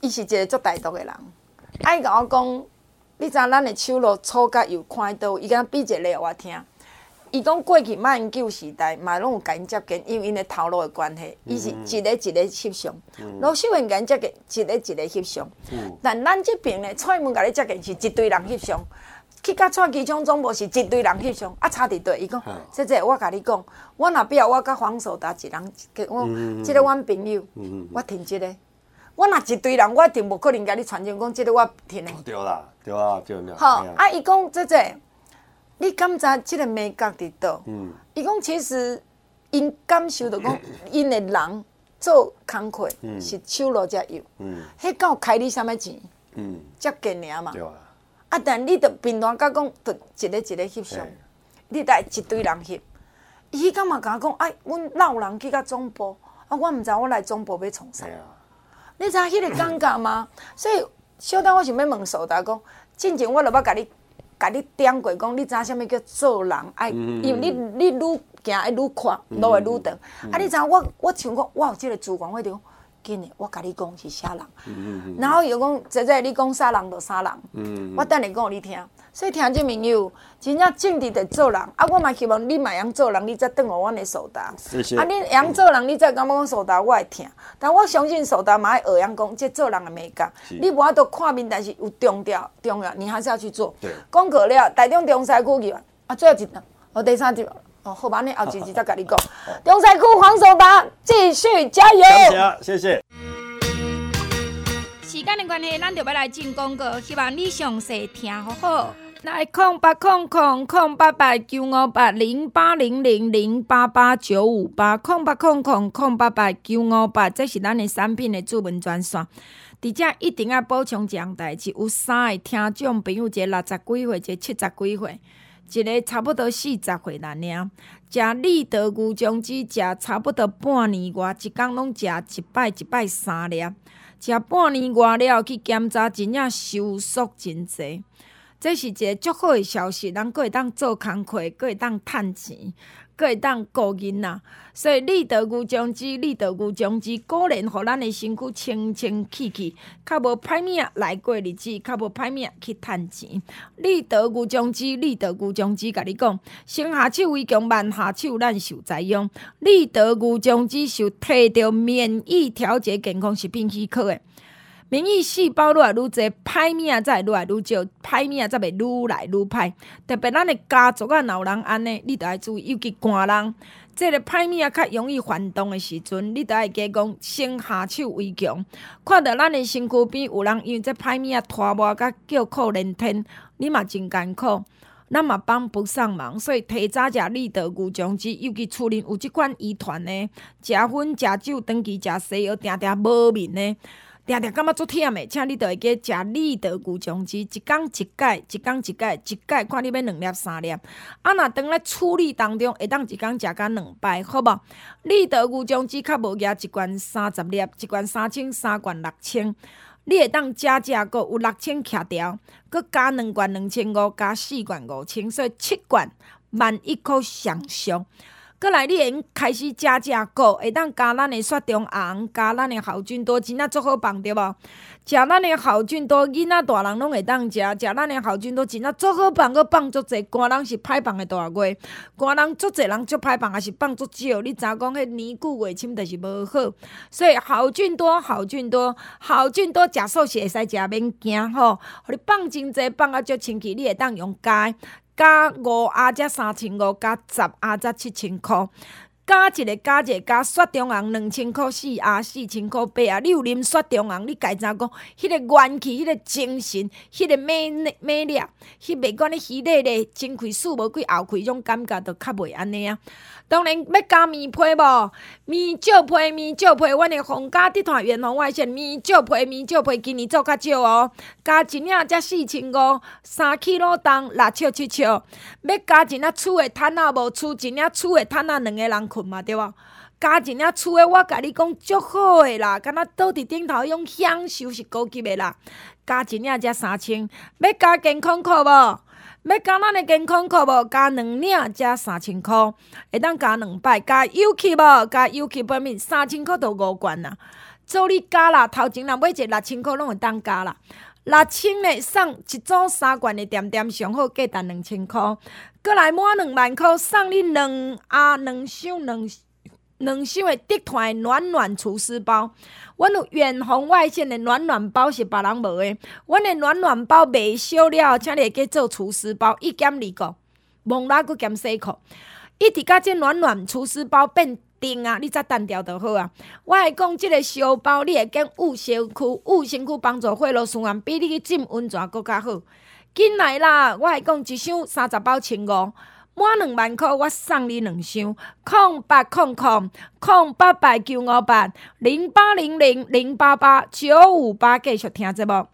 伊是一个做台独的人，爱甲我讲。你知影咱的手路粗甲又看到，伊敢比一个来我听。伊讲过去马英九时代嘛拢有甲因接见，因为因的头路的关系，伊是一个一个翕相。罗秀燕甲因接见，一个一个翕相。但咱即边呢，蔡英文甲你接见是一堆人翕相，去甲蔡其昌总部是一堆人翕相，啊差伫对。伊讲，姐姐我甲你讲，我若必要我甲黄守达一人，我即个阮朋友，我挺即个。我若一堆人，我一定无可能甲你传真讲，即个我听的。对啦，对啊，对啦。好，啊，伊讲姐姐，你感觉即个美感伫倒？嗯。伊讲其实因感受到讲，因的人做工课是手路才有。嗯。迄够开你啥物钱？嗯。接近尔嘛。对啊。啊，但你着平常甲讲，着一个一个翕相，你带一堆人翕，伊敢嘛甲我讲，哎，阮老人去甲总部，啊，我毋知我来总部要创啥。你知影迄个尴尬吗？所以小丹我想要问苏达讲，进前我著捌甲你，甲你点过讲，你知影啥物叫做人爱？因为你你愈行会愈宽，路会愈长。啊，你知影我我想讲，我有即个主管我着紧的，我甲你讲是啥人。嗯嗯嗯。然后又讲，姐姐你讲啥人就啥人。嗯，嗯。我等下讲你听。所以听这朋友，真正正直的做人，啊，我嘛希望你嘛会做人，你才转互阮的手达。谢谢。啊，你会做人，你才敢讲手达我会听。但我相信手达嘛爱学样讲，这做人的美感。你无法度看面，但是有重要重要，你还是要去做。对。讲过了，台中中西区议员啊，最后一哦，第三集哦，后半年后几集再跟你讲。中山区黄守达继续加油。谢谢。时间的关系，咱就要来进广告，希望你详细听好好。来空八空空空八八九五八零八零零零八八九五八空八空空空八八九五八，这是咱的产品的主文专线。伫遮一定要补充一项代志，有三个听众朋友，一个六十几岁，一个七十几岁，一个差不多四十岁啦。尔食立德牛浆汁，食差不多半年外，一天拢食一摆一摆三粒，食半年外了去检查，真正收缩真济。这是一个足好的消息，人搁会当做工课，搁会当趁钱，会当顾囡仔。所以立德牛浆汁，立德牛浆汁，果然互咱的身躯清清气气，较无歹命来过日子，较无歹命去趁钱。立德牛浆汁，立德牛浆汁，甲你讲，先下手为强，慢下手咱受灾殃。立德牛浆汁受摕着免疫调节健康食品许可的。免疫细胞愈来愈侪，歹命才会愈来愈少，歹命才会愈来愈歹。特别咱的家族啊，老人安尼，你着爱注意，尤其寒人，这个歹命较容易反动的时阵，你着爱加讲先下手为强。看到咱的身躯边有人因为这歹命拖磨甲叫苦连天，你嘛真艰苦，咱嘛帮不上忙。所以提早食立德牛浆汁，尤其厝里有即款遗传的，食薰食酒，长期食西药，定定无眠的。定定感觉足忝的，请你着会记食立德牛浆汁，一工一盖，一工一盖，一盖看你要两粒三粒。啊，若当咧处理当中，会当一工食甲两摆，好无？立德牛浆汁较无额一罐三十粒，一罐三千，三罐六千。你会当加价个有六千徛掉，佮加两罐两千五，加四罐五千，所以七罐万一箍上上。过来，你会用开始加加购，会当加咱的雪中红，加咱的好菌多，真仔足好放对无？食咱的好菌多，囡仔大人拢会当食，食咱的好菌多，真仔足好放，佮放足济。寒人是歹放的大月，寒人足济人足歹放，也是放足少。你知影讲，迄年久月深，就是无好。所以好菌多，好菌多，好菌多，食素是会使食免惊吼。互你放真济，放啊足清气，你会当用加。加五啊才三千五，加十啊才七千箍。加一个加一个加雪中红两千箍，四盒四千箍八啊！你有啉雪中红，你该知影讲？迄个元气，迄个精神，迄个美美丽，迄袂管你虚累咧，真开四无开后开，种感觉都较袂安尼啊。当然要加面皮无，面少皮面少皮，阮的皇家集团远红外线面少皮面少皮，今年做较少哦。加一领才四千五，三 kg 重六尺七尺。要加一领厝的趁啊无，厝一领厝的趁啊两个人困嘛对无？加一领厝诶，我甲你讲足好诶啦，敢若倒伫顶头用享受是高级诶啦。加一领才三千，要加健康课无？要加咱诶健康课无？加两领才三千箍，会当加两摆。加有气无？加有气本面三千箍都五罐啦。做你加啦，头前若买一个六千箍拢会当加啦。六千诶送一组三罐诶点点上好，价值两千箍。过来满两万箍，送你两啊两箱两两箱的德团暖暖厨师包。阮有远红外线的暖暖包是别人无的，阮的暖暖包卖烧了，请你会记做厨师包，一减二个，蒙拉阁减四个，一直甲这暖暖厨师包变定啊，你再单调就好啊。我来讲，这个烧包你会跟雾身躯，雾身躯帮助火炉循环，比你去浸温泉阁较好。紧来啦，我来讲一箱三十包千五。满两万块，我送你两箱。空八空空空八八九五八零八零零零八八九五八，继续听节目。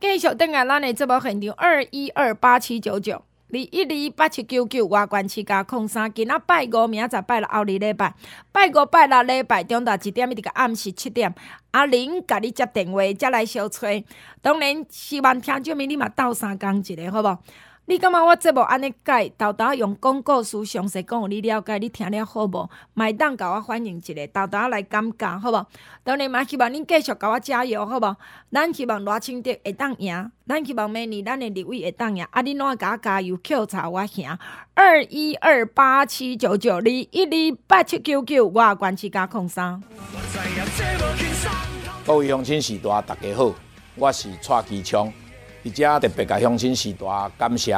继续等下咱的节目现场二一二八七九九二一二八七九九，外观七加空三，今仔拜五，明仔载拜六后日礼拜，拜五拜六礼拜中昼一点一直到暗时七点，阿玲甲你接电话，再来小吹。当然，希望听这面你嘛斗三工一个，好无？你感觉我节目安尼改，豆豆用广告词详细讲，你了解，你听了好无？麦当甲我反映一下，豆豆来感觉好无？当然嘛，希望恁继续甲我加油，好无？咱希望赖清德会当赢，咱希望明年咱的立委会当赢，啊，恁拢甲我加油，口才我行。二一二八七九九二一二八七九九，我关七加空三。各位乡亲时代，大家好，我是蔡其昌。而且特别甲乡亲时代感谢，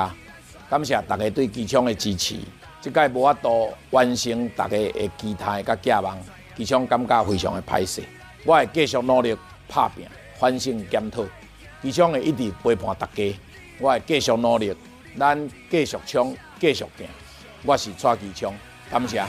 感谢大家对机枪的支持。即届无法度完成大家的期待甲寄望，机枪感觉非常的歹势。我会继续努力拍拼，反省检讨，机枪会一直陪伴大家。我会继续努力，咱继续冲，继续拼。我是蔡其昌，感谢。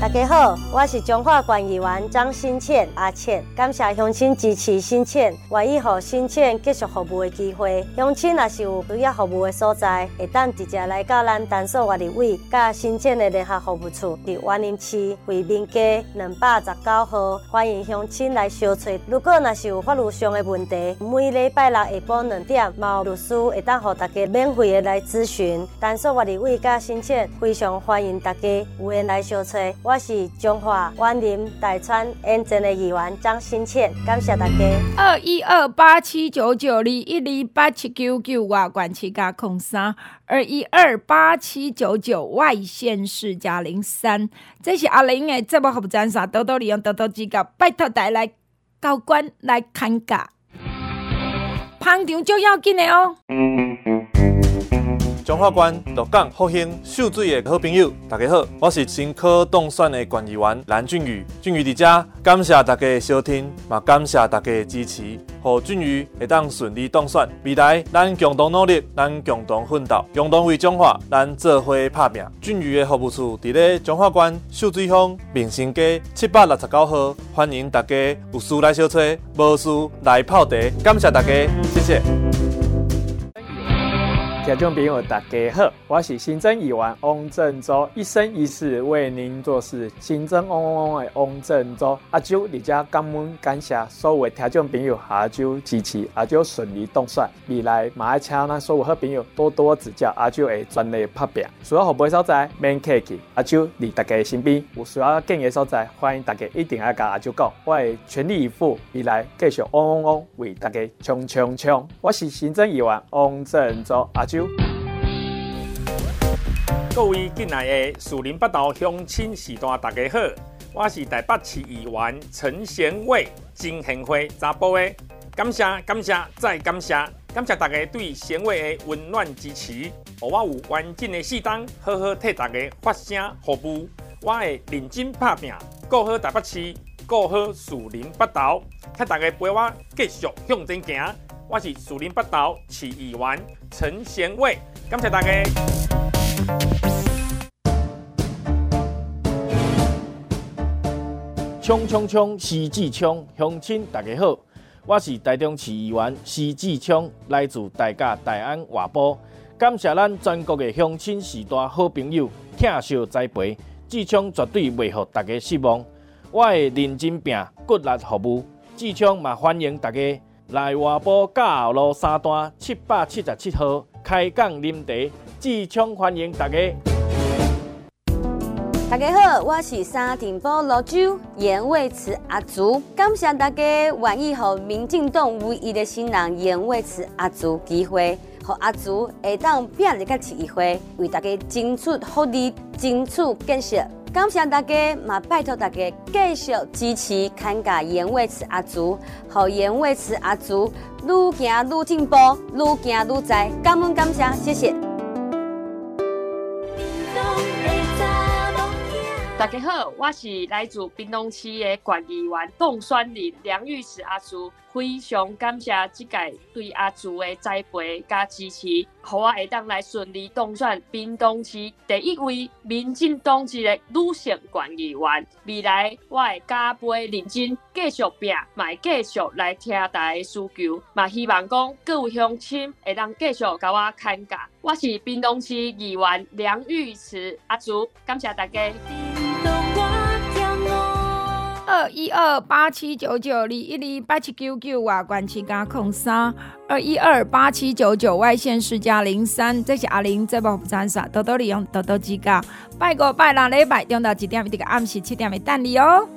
大家好，我是彰化县议员张新倩阿倩，感谢乡亲支持新倩，愿意予新倩继续服务的机会。乡亲若是有需要服务的所在，会当直接来到咱丹朔活力委，甲新倩的联合服务处，伫万林区惠民街两百十九号，欢迎乡亲来相找。如果若是有法律上的问题，每礼拜六下晡两点，嘛有律师会当予大家免费的来咨询。丹朔活力委甲新倩非常欢迎大家有缘来相找。我是彰化员林大川沿镇的议员张新倩，感谢大家。二一二八七九九二一二八七九九外管七加空三二一二八七九九外线是加零三，这是阿玲的节目服务站上多多利用多多指教，拜托带来高官来看价，捧场就要紧的哦。彰化县鹿港复兴秀水的好朋友，大家好，我是新科当选的管理员蓝俊宇。俊宇伫遮，感谢大家的收听，也感谢大家的支持，让俊宇会当顺利当选。未来咱共同努力，咱共同奋斗，共同为彰化咱做伙拍拼。俊宇的服务处伫咧彰化县秀水乡民生街七百六十九号，欢迎大家有事来小找，无事来泡茶。感谢大家，谢谢。听众朋友，大家好，我是行政议员翁振洲，一生一世为您做事，行政旺旺旺的翁振洲。阿周，你家感恩感谢所有听众朋友，阿周支持，阿周顺利当选，未来马爱请所有好朋友多多指教，阿周会全力拍拼。需要服务的所在，免客气，阿周伫大家身边。有需要建议的所在，欢迎大家一定要甲阿周讲，我会全力以赴，未来继续旺旺旺为大家冲冲冲。我是行政议员翁振洲，阿周。各位进来的树林北道乡亲时代，大家好，我是台北市议员陈贤伟，真贤惠查波的，感谢感谢再感谢，感谢大家对贤伟的温暖支持，我有完整的四档，好好替大家发声服务，我会认真拍拼，顾好台北市，顾好树林北道，替大家陪我继续向前行。我是树林北道市议员陈贤伟，感谢大家。冲冲冲！徐志昌，乡亲大家好，我是台中市议员徐志昌，来自大甲大安外埔，感谢咱全国的乡亲时代好朋友，疼惜栽培，志昌绝对袂让大家失望，我会认真拼，骨力服务，志昌嘛欢迎大家。来外埔嘉后路三段七百七十七号开讲饮茶，志昌欢迎大家。大家好，我是沙田埔芦洲颜伟慈阿祖，感谢大家愿意和民进党唯一的新人颜伟慈阿祖机会，和阿祖会当拼一个机会，为大家争取福利，争取建设。感谢大家，嘛拜托大家继续支持看家颜伟慈阿祖，和颜伟慈阿祖愈行愈进步，愈行愈在，感恩感谢，谢谢。大家好，我是来自屏东市的管理员冻酸林梁玉慈阿祖。非常感谢这届对阿祖的栽培加支持，予我会当来顺利当选屏东市第一位民进党籍的女性管理员。未来我会加倍认真，继续拼，嘛继续来听大家诉求，嘛希望讲各位乡亲会当继续甲我看家。我是屏东市议员梁玉慈阿祖，感谢大家。二一二八七九九二一二八七九九啊关七加空三二一二八七九九外线是加零三，这是阿玲节目赞赏，多多利用，多多指教。拜五拜六礼拜中到几点这个暗时七点没等你哦。